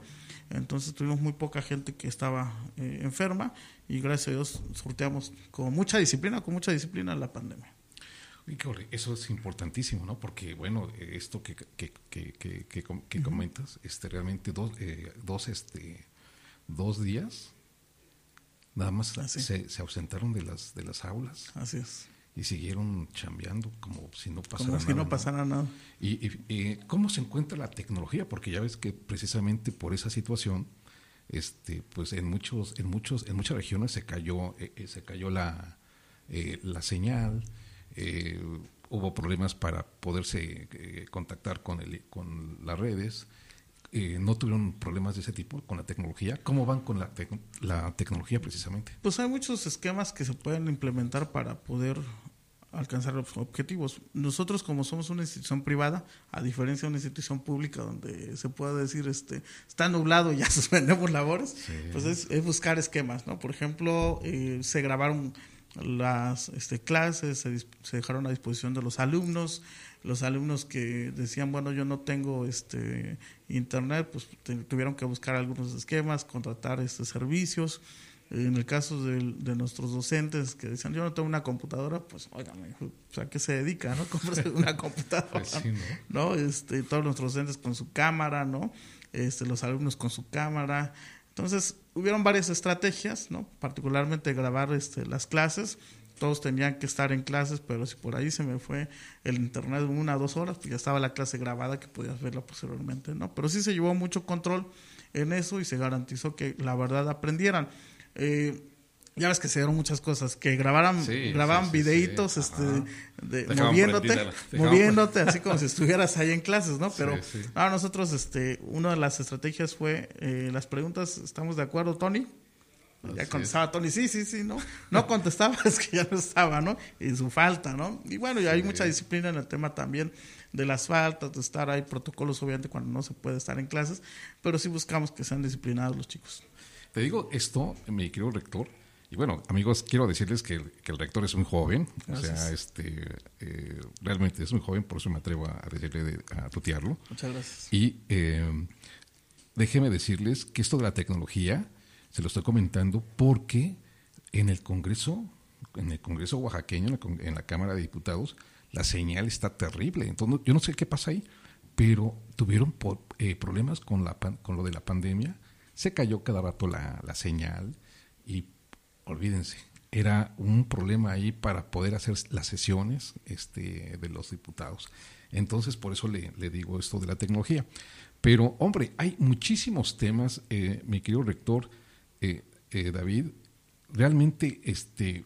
entonces tuvimos muy poca gente que estaba eh, enferma y gracias a Dios sorteamos con mucha disciplina, con mucha disciplina la pandemia. Eso es importantísimo, ¿no? Porque, bueno, esto que, que, que, que, comentas, este, realmente dos, eh, dos, este, dos días, nada más se, se, ausentaron de las, de las aulas. Así es. Y siguieron chambeando como si no pasara como nada. si no pasara nada. Y, y, cómo se encuentra la tecnología? Porque ya ves que precisamente por esa situación, este, pues en muchos, en muchos, en muchas regiones se cayó, eh, eh, se cayó la, la señal, eh, hubo problemas para poderse eh, contactar con, el, con las redes. Eh, no tuvieron problemas de ese tipo con la tecnología. ¿Cómo van con la, la tecnología precisamente? Pues hay muchos esquemas que se pueden implementar para poder alcanzar los objetivos. Nosotros como somos una institución privada, a diferencia de una institución pública donde se puede decir este está nublado y ya suspendemos labores, pues es, buscar esquemas, ¿no? Por ejemplo, se grabaron las este, clases se, dejaron a disposición de los alumnos, los alumnos que decían, bueno, yo no tengo este internet, pues tuvieron que buscar algunos esquemas, contratar estos servicios. En el caso de, nuestros docentes que decían, yo no tengo una computadora, pues, oigan, ¿a qué se dedica, no? Comprarse una computadora, pues ¿no? Este, todos nuestros docentes con su cámara, ¿no? Este, los alumnos con su cámara, entonces, hubieron varias estrategias, ¿no? Particularmente grabar este, las clases. Todos tenían que estar en clases, pero si por ahí se me fue el internet una o dos horas, pues ya estaba la clase grabada que podías verla posteriormente, ¿no? Pero sí se llevó mucho control en eso y se garantizó que la verdad aprendieran. Eh, ya ves que se dieron muchas cosas, que grabaran, grababan videitos este, de, moviéndote, moviéndote, así como si estuvieras ahí en clases, ¿no? Pero ahora nosotros, este, una de las estrategias fue eh, las preguntas, ¿estamos de acuerdo, Tony? ya contestaba Tony, sí, sí, sí, ¿no? No contestaba, es que ya no estaba, ¿no? Y su falta, ¿no? Y bueno, y hay mucha disciplina en el tema también de las faltas, de estar, hay protocolos obviamente cuando no se puede estar en clases, pero sí buscamos que sean disciplinados los chicos. Te digo esto, mi querido rector, y bueno, amigos, quiero decirles que el, que el rector es muy joven, o sea, este, eh, realmente es muy joven, por eso me atrevo a, decirle, a tutearlo. Muchas gracias. Y eh, déjeme decirles que esto de la tecnología, se lo estoy comentando porque en el Congreso, en el Congreso oaxaqueño, en la, Cámara de Diputados, la señal está terrible. Entonces, yo no sé qué pasa ahí, pero tuvieron eh, problemas con, la, con lo de la pandemia, se cayó cada rato la, la señal y olvídense, era un problema ahí para poder hacer las sesiones este, de los diputados. Entonces, por eso le, digo esto de la tecnología. Pero, hombre, hay muchísimos temas, eh, mi querido rector eh, eh, David. Realmente, este,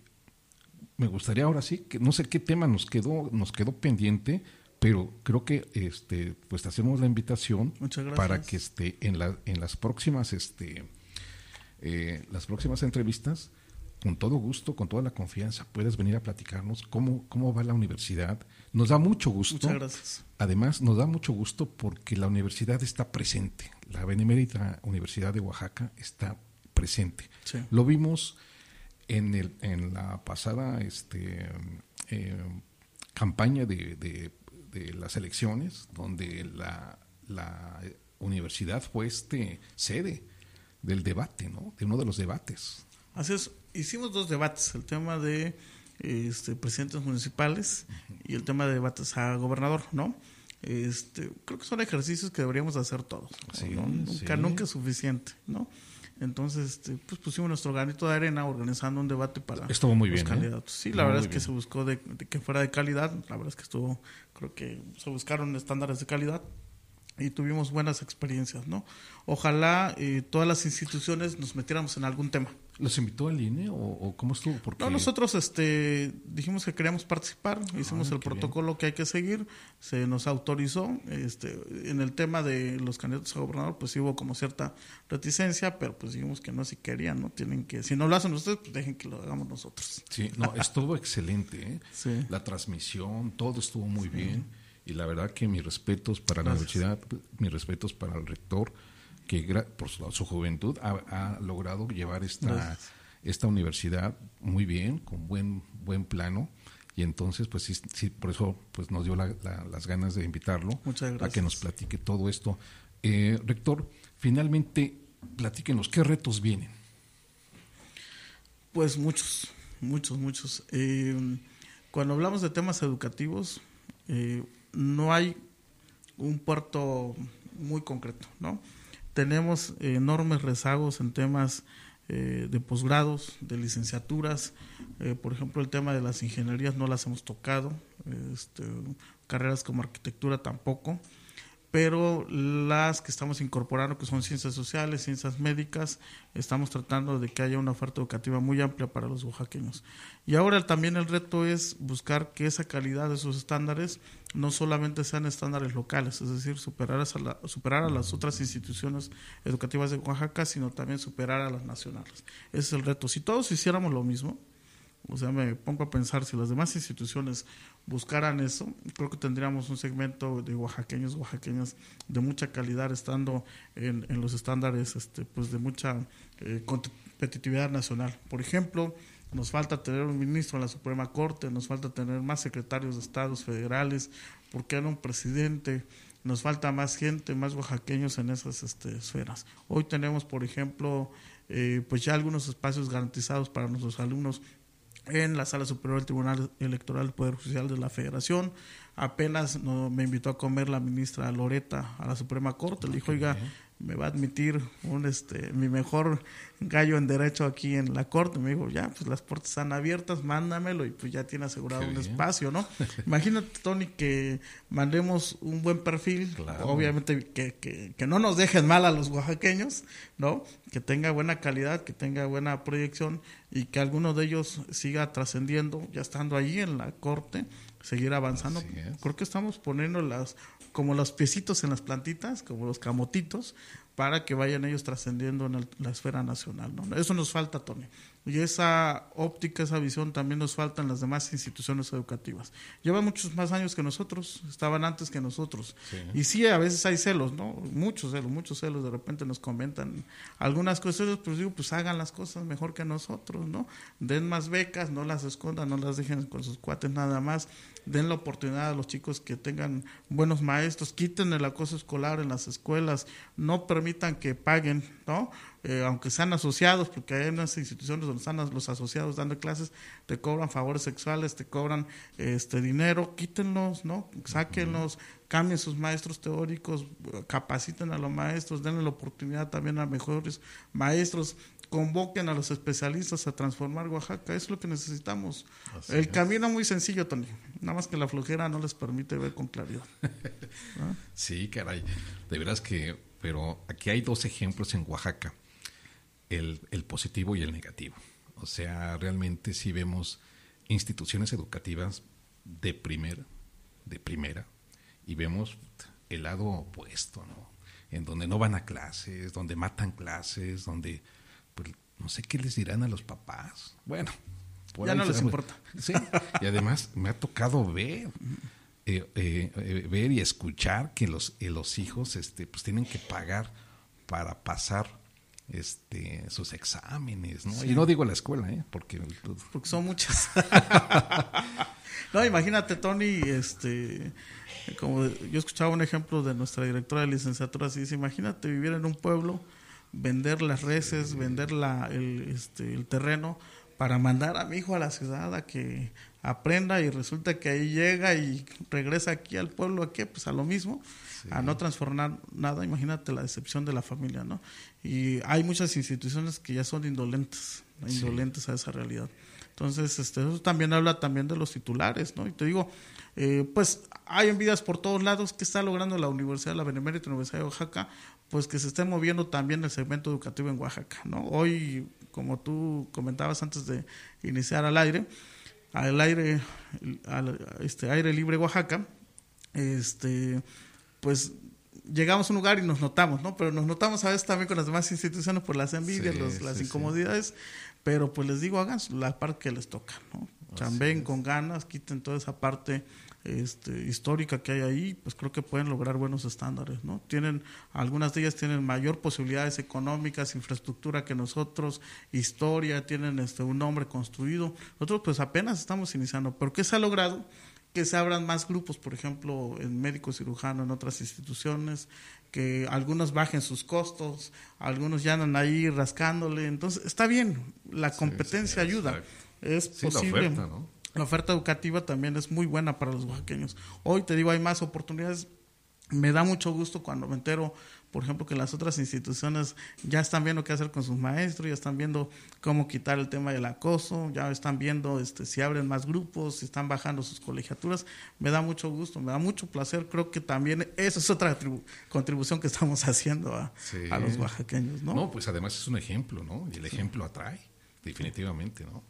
me gustaría ahora sí, que no sé qué tema nos quedó, nos quedó pendiente, pero creo que este, pues hacemos la invitación para que este, en, la, en las próximas, este, las próximas entrevistas con todo gusto, con toda la confianza, puedes venir a platicarnos cómo, cómo va la universidad. Nos da mucho gusto. Muchas gracias. Además, nos da mucho gusto porque la universidad está presente. La Benemérita Universidad de Oaxaca está presente. Lo vimos en, el, en la pasada este, eh, campaña de, de, las elecciones, donde la, la universidad fue este sede del debate, ¿no? De uno de los debates. Así es hicimos dos debates, el tema de este, presidentes municipales y el tema de debates a gobernador, ¿no? Este, creo que son ejercicios que deberíamos hacer todos. Nunca, nunca es suficiente, ¿no? Entonces, este, pues pusimos nuestro granito de arena organizando un debate para estuvo muy bien, ¿eh? candidatos. Sí, la verdad es que se buscó de, que fuera de calidad. La verdad es que estuvo, creo que se buscaron estándares de calidad y tuvimos buenas experiencias, ¿no? Ojalá eh, todas las instituciones nos metiéramos en algún tema. ¿Los invitó al INE o, cómo estuvo? Porque... No, nosotros este, dijimos que queríamos participar, hicimos el protocolo que hay que seguir, se nos autorizó. Este, en el tema de los candidatos a gobernador, pues hubo como cierta reticencia, pero pues dijimos que no, si querían, ¿no? Tienen que, si no lo hacen ustedes, pues dejen que lo hagamos nosotros. Sí, no, estuvo excelente, ¿eh? La transmisión, todo estuvo muy bien Y la verdad que mis respetos para la universidad, mis respetos para el rector, que por su, juventud ha, logrado llevar esta, esta universidad muy bien, con buen, buen plano. Y entonces, pues sí, por eso pues nos dio las ganas de invitarlo a que nos platique todo esto. Eh, rector, finalmente, platíquenos, ¿qué retos vienen? Pues muchos, muchos, muchos. Eh, cuando hablamos de temas educativos, eh, no hay un puerto muy concreto, ¿no? Tenemos enormes rezagos en temas eh, de posgrados, de licenciaturas, eh, por ejemplo el tema de las ingenierías no las hemos tocado, este, carreras como arquitectura tampoco, pero las que estamos incorporando, que son ciencias sociales, ciencias médicas, estamos tratando de que haya una oferta educativa muy amplia para los oaxaqueños. Y ahora también el reto es buscar que esa calidad de esos estándares no solamente sean estándares locales, es decir, superar a, superar a las otras instituciones educativas de Oaxaca, sino también superar a las nacionales. Ese es el reto. Si todos hiciéramos lo mismo, o sea, me pongo a pensar, si las demás instituciones buscaran eso, creo que tendríamos un segmento de oaxaqueños, oaxaqueñas de mucha calidad, estando en, los estándares este, pues de mucha eh, competitividad nacional. Por ejemplo, nos falta tener un ministro en la Suprema Corte, nos falta tener más secretarios de estados federales, porque era un presidente, nos falta más gente, más oaxaqueños en esas este, esferas. Hoy tenemos, por ejemplo, eh, pues ya algunos espacios garantizados para nuestros alumnos en la Sala Superior del Tribunal Electoral del Poder Judicial de la Federación. Apenas no, me invitó a comer la ministra Loreta a la Suprema Corte. Le dijo, oiga, me va a admitir un este mi mejor gallo en derecho aquí en la corte. Me dijo, ya, pues las puertas están abiertas, mándamelo y pues ya tiene asegurado un espacio, ¿no? Imagínate, Tony, que mandemos un buen perfil, obviamente que, que, que, no nos dejen mal a los oaxaqueños, ¿no? Que tenga buena calidad, que tenga buena proyección y que alguno de ellos siga trascendiendo, ya estando allí en la corte, seguir avanzando. Creo que estamos poniendo las como los piecitos en las plantitas, como los camotitos, para que vayan ellos trascendiendo en la esfera nacional. ¿no? Eso nos falta, Tony. Y esa óptica, esa visión también nos falta en las demás instituciones educativas. Llevan muchos más años que nosotros, estaban antes que nosotros. Y sí, a veces hay celos, ¿no? Muchos celos, muchos celos. De repente nos comentan algunas cuestiones, pues digo, pues hagan las cosas mejor que nosotros, ¿no? Den más becas, no las escondan, no las dejen con sus cuates nada más den la oportunidad a los chicos que tengan buenos maestros, quiten el acoso escolar en las escuelas, no permitan que paguen, ¿no? Eh, aunque sean asociados, porque hay unas instituciones donde están los asociados dando clases, te cobran favores sexuales, te cobran este dinero, quítenlos, ¿no? Sáquenlos, cambien sus maestros teóricos, capaciten a los maestros, denle la oportunidad también a mejores maestros, convoquen a los especialistas a transformar Oaxaca, es lo que necesitamos. el camino muy sencillo, Tony, nada más que la flojera no les permite ver con claridad. Sí, caray, de veras que, pero aquí hay dos ejemplos en Oaxaca, el, el positivo y el negativo. O sea, realmente si vemos instituciones educativas de primera, de primera, y vemos el lado opuesto, ¿no? En donde no van a clases, donde matan clases, donde pues no sé qué les dirán a los papás. Bueno, ya no les importa. Sí, y además me ha tocado ver, eh, eh, eh, ver y escuchar que los, los hijos este, pues tienen que pagar para pasar este sus exámenes, ¿no? Y no digo la escuela, ¿eh? Porque, porque son muchas. no, imagínate, Tony, este, como yo escuchaba un ejemplo de nuestra directora de licenciatura, así dice, imagínate vivir en un pueblo vender las reses, vender la, el, este, el terreno para mandar a mi hijo a la ciudad a que aprenda y resulta que ahí llega y regresa aquí al pueblo, ¿a qué? Pues a lo mismo, a no transformar nada, imagínate la decepción de la familia, ¿no? Y hay muchas instituciones que ya son indolentes, indolentes a esa realidad. Entonces, este, eso también habla también de los titulares, ¿no? Y te digo, eh, pues hay envidias por todos lados. ¿Qué está logrando la Universidad de la Benemérita Universidad de Oaxaca? Pues que se esté moviendo también el segmento educativo en Oaxaca, ¿no? Hoy, como tú comentabas antes de iniciar al aire, al aire, al este aire libre Oaxaca, este, pues llegamos a un lugar y nos notamos, ¿no? Pero nos notamos a veces también con las demás instituciones por las envidias, las incomodidades, pero pues les digo, hagan la parte que les toca, ¿no? chambeen con ganas, quiten toda esa parte este, histórica que hay ahí, pues creo que pueden lograr buenos estándares, ¿no? Tienen, algunas de ellas tienen mayor posibilidades económicas, infraestructura que nosotros, historia, tienen este, un nombre construido. Nosotros pues apenas estamos iniciando, pero ¿qué se ha logrado? Que se abran más grupos, por ejemplo, en médico cirujano, en otras instituciones, que algunos bajen sus costos, algunos ya andan ahí rascándole, entonces está bien, la competencia ayuda, es posible. ¿no? La oferta educativa también es muy buena para los oaxaqueños. Hoy te digo, hay más oportunidades. Me da mucho gusto cuando me entero, por ejemplo, que las otras instituciones ya están viendo qué hacer con sus maestros, ya están viendo cómo quitar el tema del acoso, ya están viendo este, si abren más grupos, si están bajando sus colegiaturas. Me da mucho gusto, me da mucho placer. Creo que también esa es otra contribución que estamos haciendo a, a los oaxaqueños. ¿no? no, pues además es un ejemplo, ¿no? Y el ejemplo atrae, definitivamente, ¿no?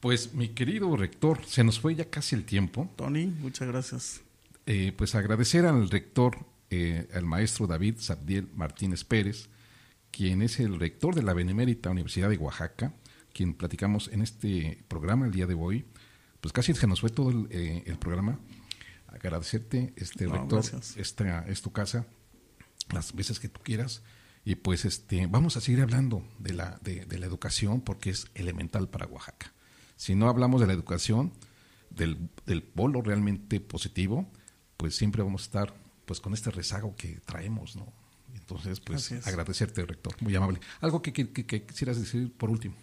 Pues mi querido rector, se nos fue ya casi el tiempo. Tony, muchas gracias. Eh, pues agradecer al rector, eh, al maestro David Sabdiel Martínez Pérez, quien es el rector de la Benemérita Universidad de Oaxaca, quien platicamos en este programa el día de hoy. Pues casi se nos fue todo el, eh, programa. Agradecerte, este rector, esta es tu casa, las veces que tú quieras. Y pues este, vamos a seguir hablando de la, de la educación porque es elemental para Oaxaca. Si no hablamos de la educación, del, polo realmente positivo, pues siempre vamos a estar pues con este rezago que traemos, ¿no? Entonces, pues agradecerte, rector, muy amable. Algo que, quisieras decir por último.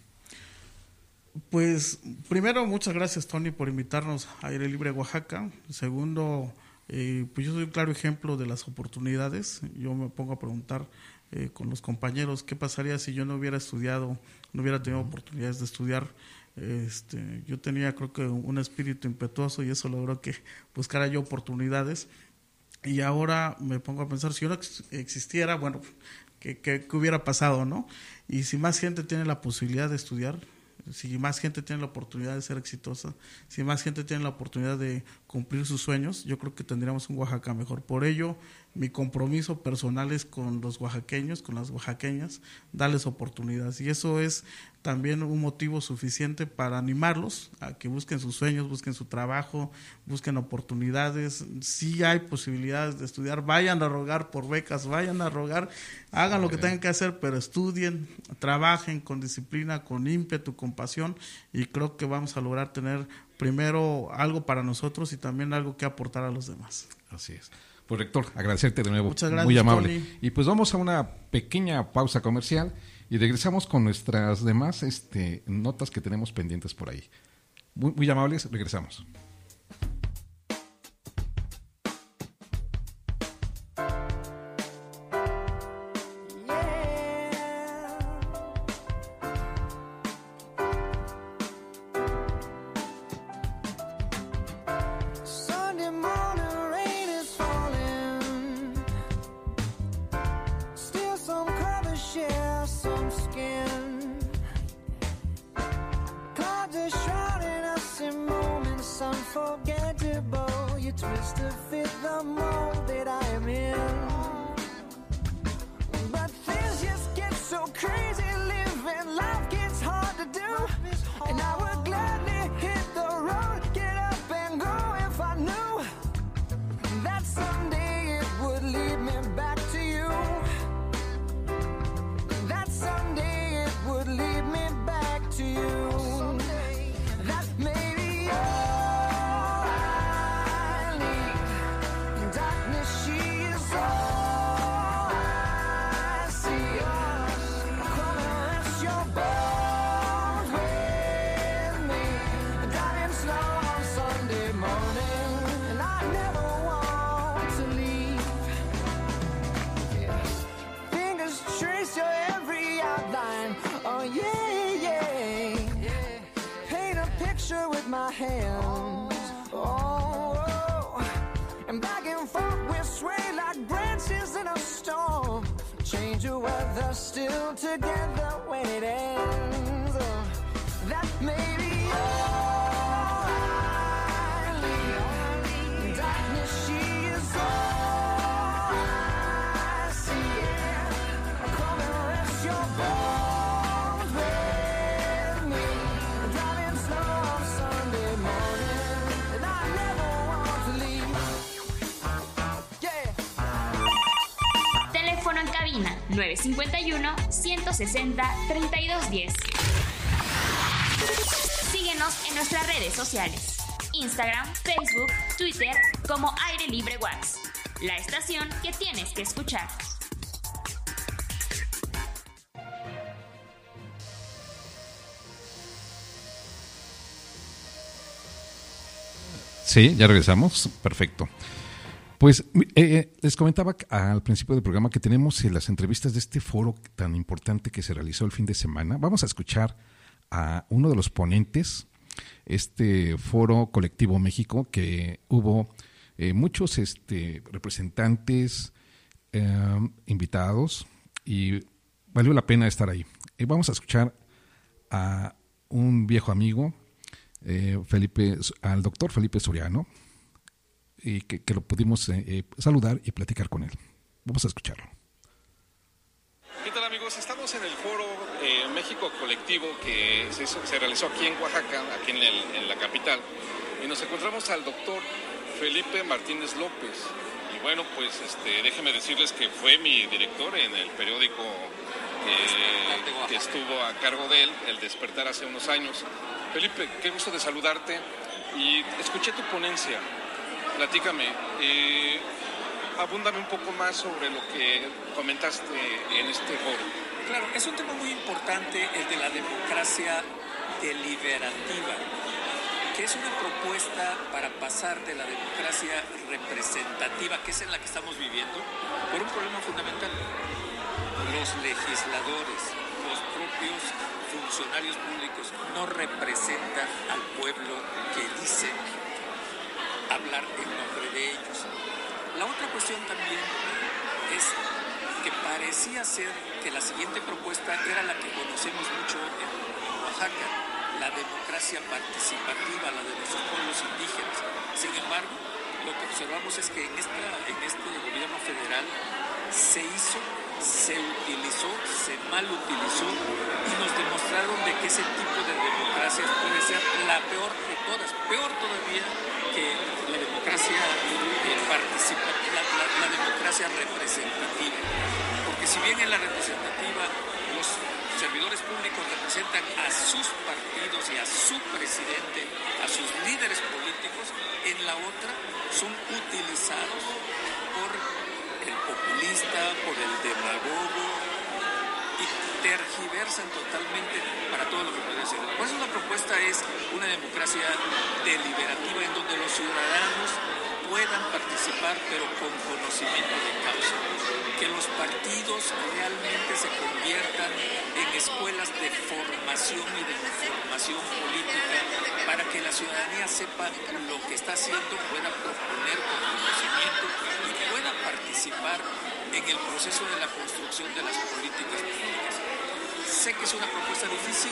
Pues primero, muchas gracias, Tony, por invitarnos a Aire Libre Oaxaca. Segundo, eh, pues yo soy un claro ejemplo de las oportunidades. Yo me pongo a preguntar eh, con los compañeros qué pasaría si yo no hubiera estudiado, no hubiera tenido oportunidades de estudiar este, yo tenía creo que un espíritu impetuoso y eso logró que buscara yo oportunidades. Y ahora me pongo a pensar, si uno existiera, bueno, ¿qué, qué, hubiera pasado, no? Y si más gente tiene la posibilidad de estudiar, si más gente tiene la oportunidad de ser exitosa, si más gente tiene la oportunidad de cumplir sus sueños, yo creo que tendríamos un Oaxaca mejor. Por ello, mi compromiso personal es con los oaxaqueños, con las oaxaqueñas, darles oportunidades. Y eso es también un motivo suficiente para animarlos a que busquen sus sueños, busquen su trabajo, busquen oportunidades. Si hay posibilidades de estudiar, vayan a rogar por becas, vayan a rogar, hagan lo que tengan que hacer, pero estudien, trabajen con disciplina, con ímpetu, con pasión y creo que vamos a lograr tener primero algo para nosotros y también algo que aportar a los demás. Así es. Pues rector, agradecerte de nuevo. Muchas gracias. Muy amable. Y pues vamos a una pequeña pausa comercial y regresamos con nuestras demás este, notas que tenemos pendientes por ahí. Muy, muy amables, regresamos. Cabina 951-160-3210. Síguenos en nuestras redes sociales. Instagram, Facebook, Twitter como Aire Libre Wax. La estación que tienes que escuchar. Sí, ya regresamos. Perfecto. Pues eh, eh, les comentaba al principio del programa que tenemos las entrevistas de este foro tan importante que se realizó el fin de semana. Vamos a escuchar a uno de los ponentes, este foro colectivo México, que hubo eh, muchos este, representantes invitados y valió la pena estar ahí. vamos a escuchar a un viejo amigo, eh, Felipe, al doctor Felipe Soriano, y que, lo pudimos eh, eh, saludar y platicar con él. Vamos a escucharlo. ¿Qué tal amigos? Estamos en el foro México Colectivo que se, realizó aquí en Oaxaca, aquí en, la capital, y nos encontramos al doctor Felipe Martínez López. Y bueno, pues este, déjenme decirles que fue mi director en el periódico que estuvo a cargo de él, El Despertar, hace unos años. Felipe, qué gusto de saludarte y escuché tu ponencia. Platícame, eh, abúndame un poco más sobre lo que comentaste en este foro. Claro, es un tema muy importante el de la democracia deliberativa, que es una propuesta para pasar de la democracia representativa, que es en la que estamos viviendo, por un problema fundamental. Los legisladores, los propios funcionarios públicos no representan al pueblo que dice hablar en nombre de ellos. La otra cuestión también es que parecía ser que la siguiente propuesta era la que conocemos mucho en Oaxaca, la democracia participativa, la de nuestros pueblos indígenas. Sin embargo, lo que observamos es que en, esta, en este gobierno federal se hizo se utilizó, se mal utilizó y nos demostraron de que ese tipo de democracia puede ser la peor de todas, peor todavía que la democracia eh, participativa, la, democracia representativa. Porque si bien en la representativa los servidores públicos representan a sus partidos y a su presidente, a sus líderes políticos, en la otra son utilizados por populista, por el demagogo tergiversan totalmente para todo lo que puede ser. Por eso la propuesta es una democracia deliberativa en donde los ciudadanos puedan participar pero con conocimiento de causa. Que los partidos realmente se conviertan en escuelas de formación y de información política para que la ciudadanía sepa lo que está haciendo, pueda proponer con conocimiento y pueda participar en el proceso de la construcción de las políticas públicas. Sé que es una propuesta difícil,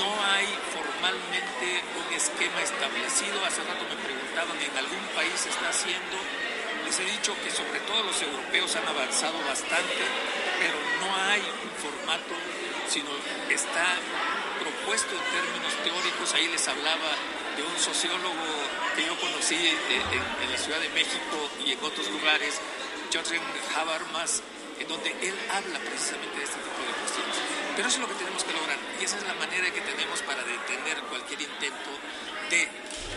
no hay formalmente un esquema establecido. Hace rato me preguntaban, ¿en algún país se está haciendo? Les he dicho que sobre todo los europeos han avanzado bastante, pero no hay un formato, sino está propuesto en términos teóricos. Ahí les hablaba de un sociólogo que yo conocí en, la Ciudad de México y en otros lugares, Jorgen Habermas, en donde él habla precisamente de este tipo de cuestiones. Pero eso es lo que tenemos que lograr y esa es la manera que tenemos para detener cualquier intento de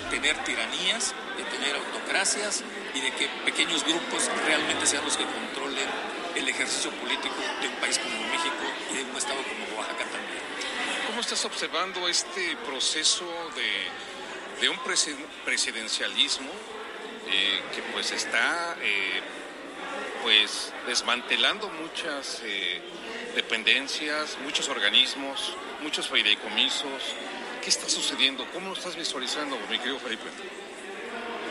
tener tiranías, de tener autocracias y de que pequeños grupos realmente sean los que controlen el ejercicio político de un país como México y de un estado como Oaxaca también. ¿Cómo estás observando este proceso de, un presidencialismo eh, que pues está eh, pues desmantelando muchas eh, dependencias, muchos organismos, muchos fideicomisos. ¿Qué está sucediendo? ¿Cómo lo estás visualizando, mi querido Felipe?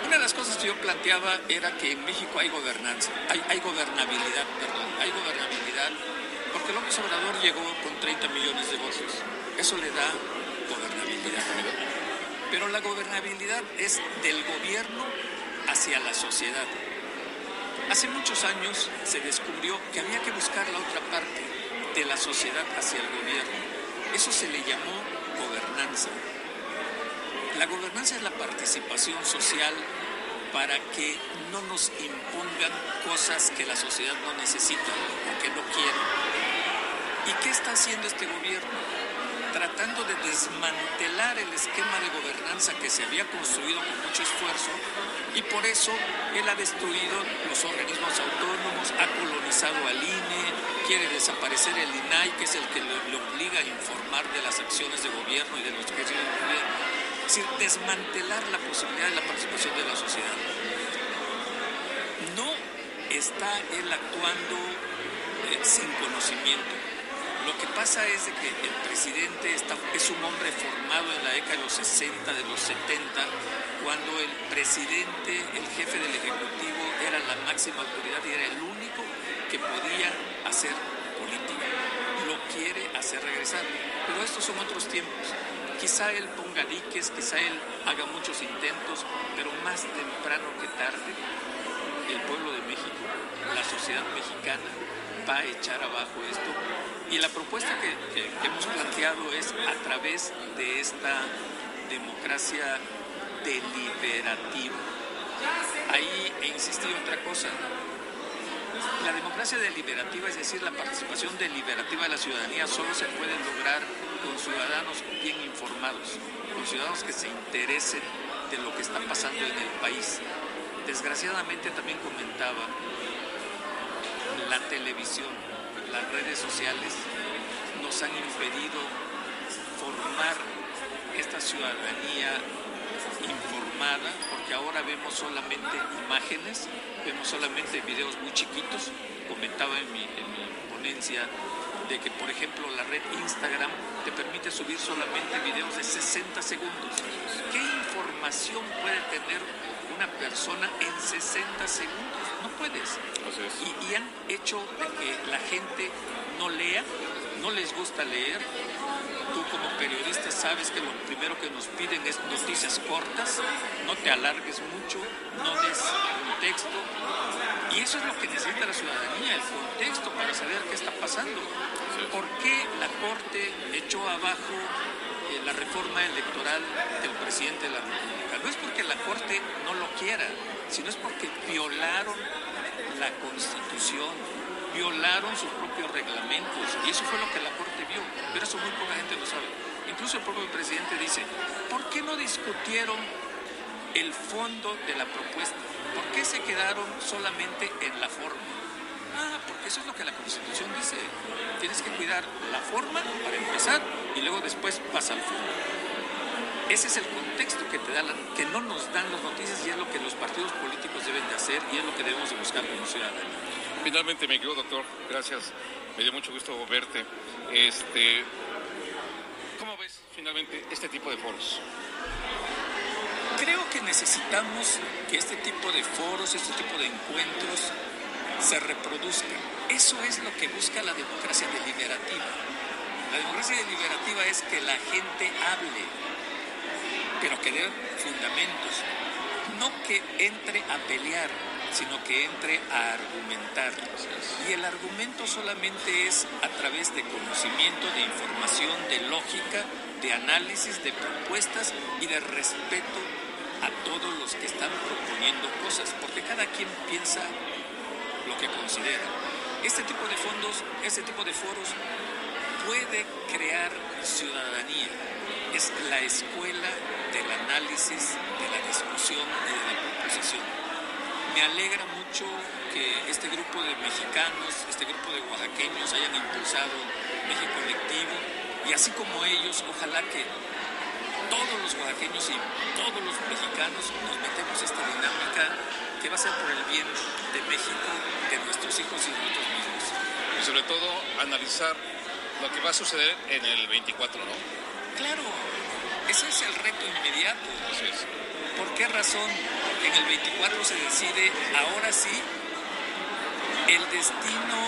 Una de las cosas que yo planteaba era que en México hay gobernanza, hay, hay gobernabilidad, perdón, hay gobernabilidad, porque López Obrador llegó con 30 millones de votos. Eso le da gobernabilidad. Pero la gobernabilidad es del gobierno hacia la sociedad. Hace muchos años se descubrió que había que buscar la otra parte de la sociedad hacia el gobierno. Eso se le llamó gobernanza. La gobernanza es la participación social para que no nos impongan cosas que la sociedad no necesita o que no quiere. ¿Y qué está haciendo este gobierno? Tratando de desmantelar el esquema de gobernanza que se había construido con mucho esfuerzo y por eso él ha destruido los organismos autónomos, ha colonizado al INE, quiere desaparecer el INAI, que es el que le, obliga a informar de las acciones de gobierno y de los que de gobierno. Es decir, desmantelar la posibilidad de la participación de la sociedad. No está él actuando eh, sin conocimiento. Lo que pasa es de que el presidente está, es un hombre formado en la década de los 60, de los 70, cuando el presidente, el jefe del Ejecutivo, era la máxima autoridad y era el único que podía hacer política. Lo quiere hacer regresar. Pero estos son otros tiempos. Quizá él ponga diques, quizá él haga muchos intentos, pero más temprano que tarde, el pueblo de México, la sociedad mexicana, va a echar abajo esto. Y la propuesta que, hemos planteado es a través de esta democracia deliberativa. Ahí he insistido otra cosa. La democracia deliberativa, es decir, la participación deliberativa de la ciudadanía, solo se puede lograr con ciudadanos bien informados, con ciudadanos que se interesen de lo que está pasando en el país. Desgraciadamente también comentaba, la televisión, las redes sociales nos han impedido formar esta ciudadanía informada, ahora vemos solamente imágenes, vemos solamente videos muy chiquitos. Comentaba en mi, en mi ponencia de que, por ejemplo, la red Instagram te permite subir solamente videos de 60 segundos. ¿Qué información puede tener una persona en 60 segundos? No puedes. Y, y han hecho de que la gente no lea, no les gusta leer. Tú como periodista sabes que lo primero que nos piden es noticias cortas, no te alargues mucho, no des contexto. Y eso es lo que necesita la ciudadanía, el contexto para saber qué está pasando. ¿Por qué la Corte echó abajo eh, la reforma electoral del presidente de la República? No es porque la Corte no lo quiera, sino es porque violaron la Constitución, violaron sus propios reglamentos y eso fue lo que la Corte vio, pero eso muy poca gente lo sabe. Incluso el propio presidente dice, ¿por qué no discutieron el fondo de la propuesta? ¿Por qué se quedaron solamente en la forma? Ah, porque eso es lo que la Constitución dice. Tienes que cuidar la forma para empezar y luego después pasa al fondo. Ese es el contexto que te da que no nos dan las noticias y es lo que los partidos políticos deben de hacer y es lo que debemos de buscar como ciudadanos. Finalmente, me querido doctor, gracias. Me dio mucho gusto verte. Este, ¿Cómo ves este tipo de foros? Creo que necesitamos que este tipo de foros, este tipo de encuentros se reproduzcan. Eso es lo que busca la democracia deliberativa. La democracia deliberativa es que la gente hable, pero que dé fundamentos, no que entre a pelear, sino que entre a argumentar. Y el argumento solamente es a través de conocimiento, de información, de lógica, de análisis, de propuestas y de respeto a todos los que están proponiendo cosas, porque cada quien piensa lo que considera. Este tipo de fondos, este tipo de foros puede crear ciudadanía. Es la escuela del análisis, de la discusión y de la proposición. Me alegra mucho que este grupo de mexicanos, este grupo de oaxaqueños hayan impulsado México Colectivo y así como ellos, ojalá que todos los oaxaqueños y todos los mexicanos nos metemos esta dinámica que va a ser por el bien de México, de nuestros hijos y de nosotros mismos. Y sobre todo analizar lo que va a suceder en el 24, ¿no? Claro, ese es el reto inmediato. Así es. ¿Por qué razón en el 24 se decide ahora sí el destino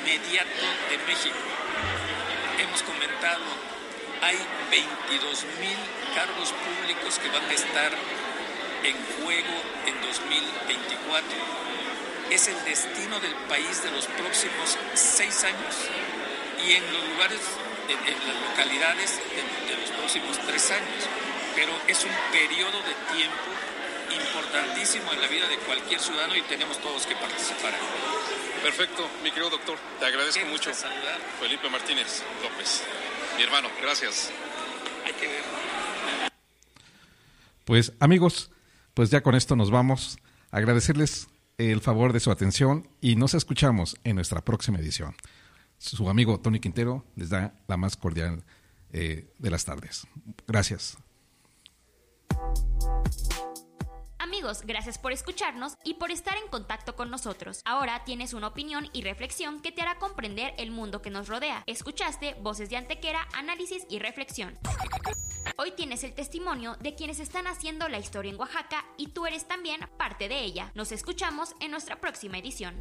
inmediato de México? Hemos comentado, hay 22 mil cargos públicos que van a estar en juego en 2024. Es el destino del país de los próximos seis años y en los lugares, en, las localidades de, de los próximos tres años. Pero es un periodo de tiempo importantísimo en la vida de cualquier ciudadano y tenemos todos que participar. Perfecto, mi querido doctor, te agradezco mucho. Saludar. Felipe Martínez López, mi hermano, gracias. Hay que ver. Pues amigos, pues ya con esto nos vamos. Agradecerles el favor de su atención y nos escuchamos en nuestra próxima edición. Su amigo Tony Quintero les da la más cordial eh, de las tardes. Gracias. Amigos, gracias por escucharnos y por estar en contacto con nosotros. Ahora tienes una opinión y reflexión que te hará comprender el mundo que nos rodea. Escuchaste Voces de Antequera, Análisis y Reflexión. Hoy tienes el testimonio de quienes están haciendo la historia en Oaxaca y tú eres también parte de ella. Nos escuchamos en nuestra próxima edición.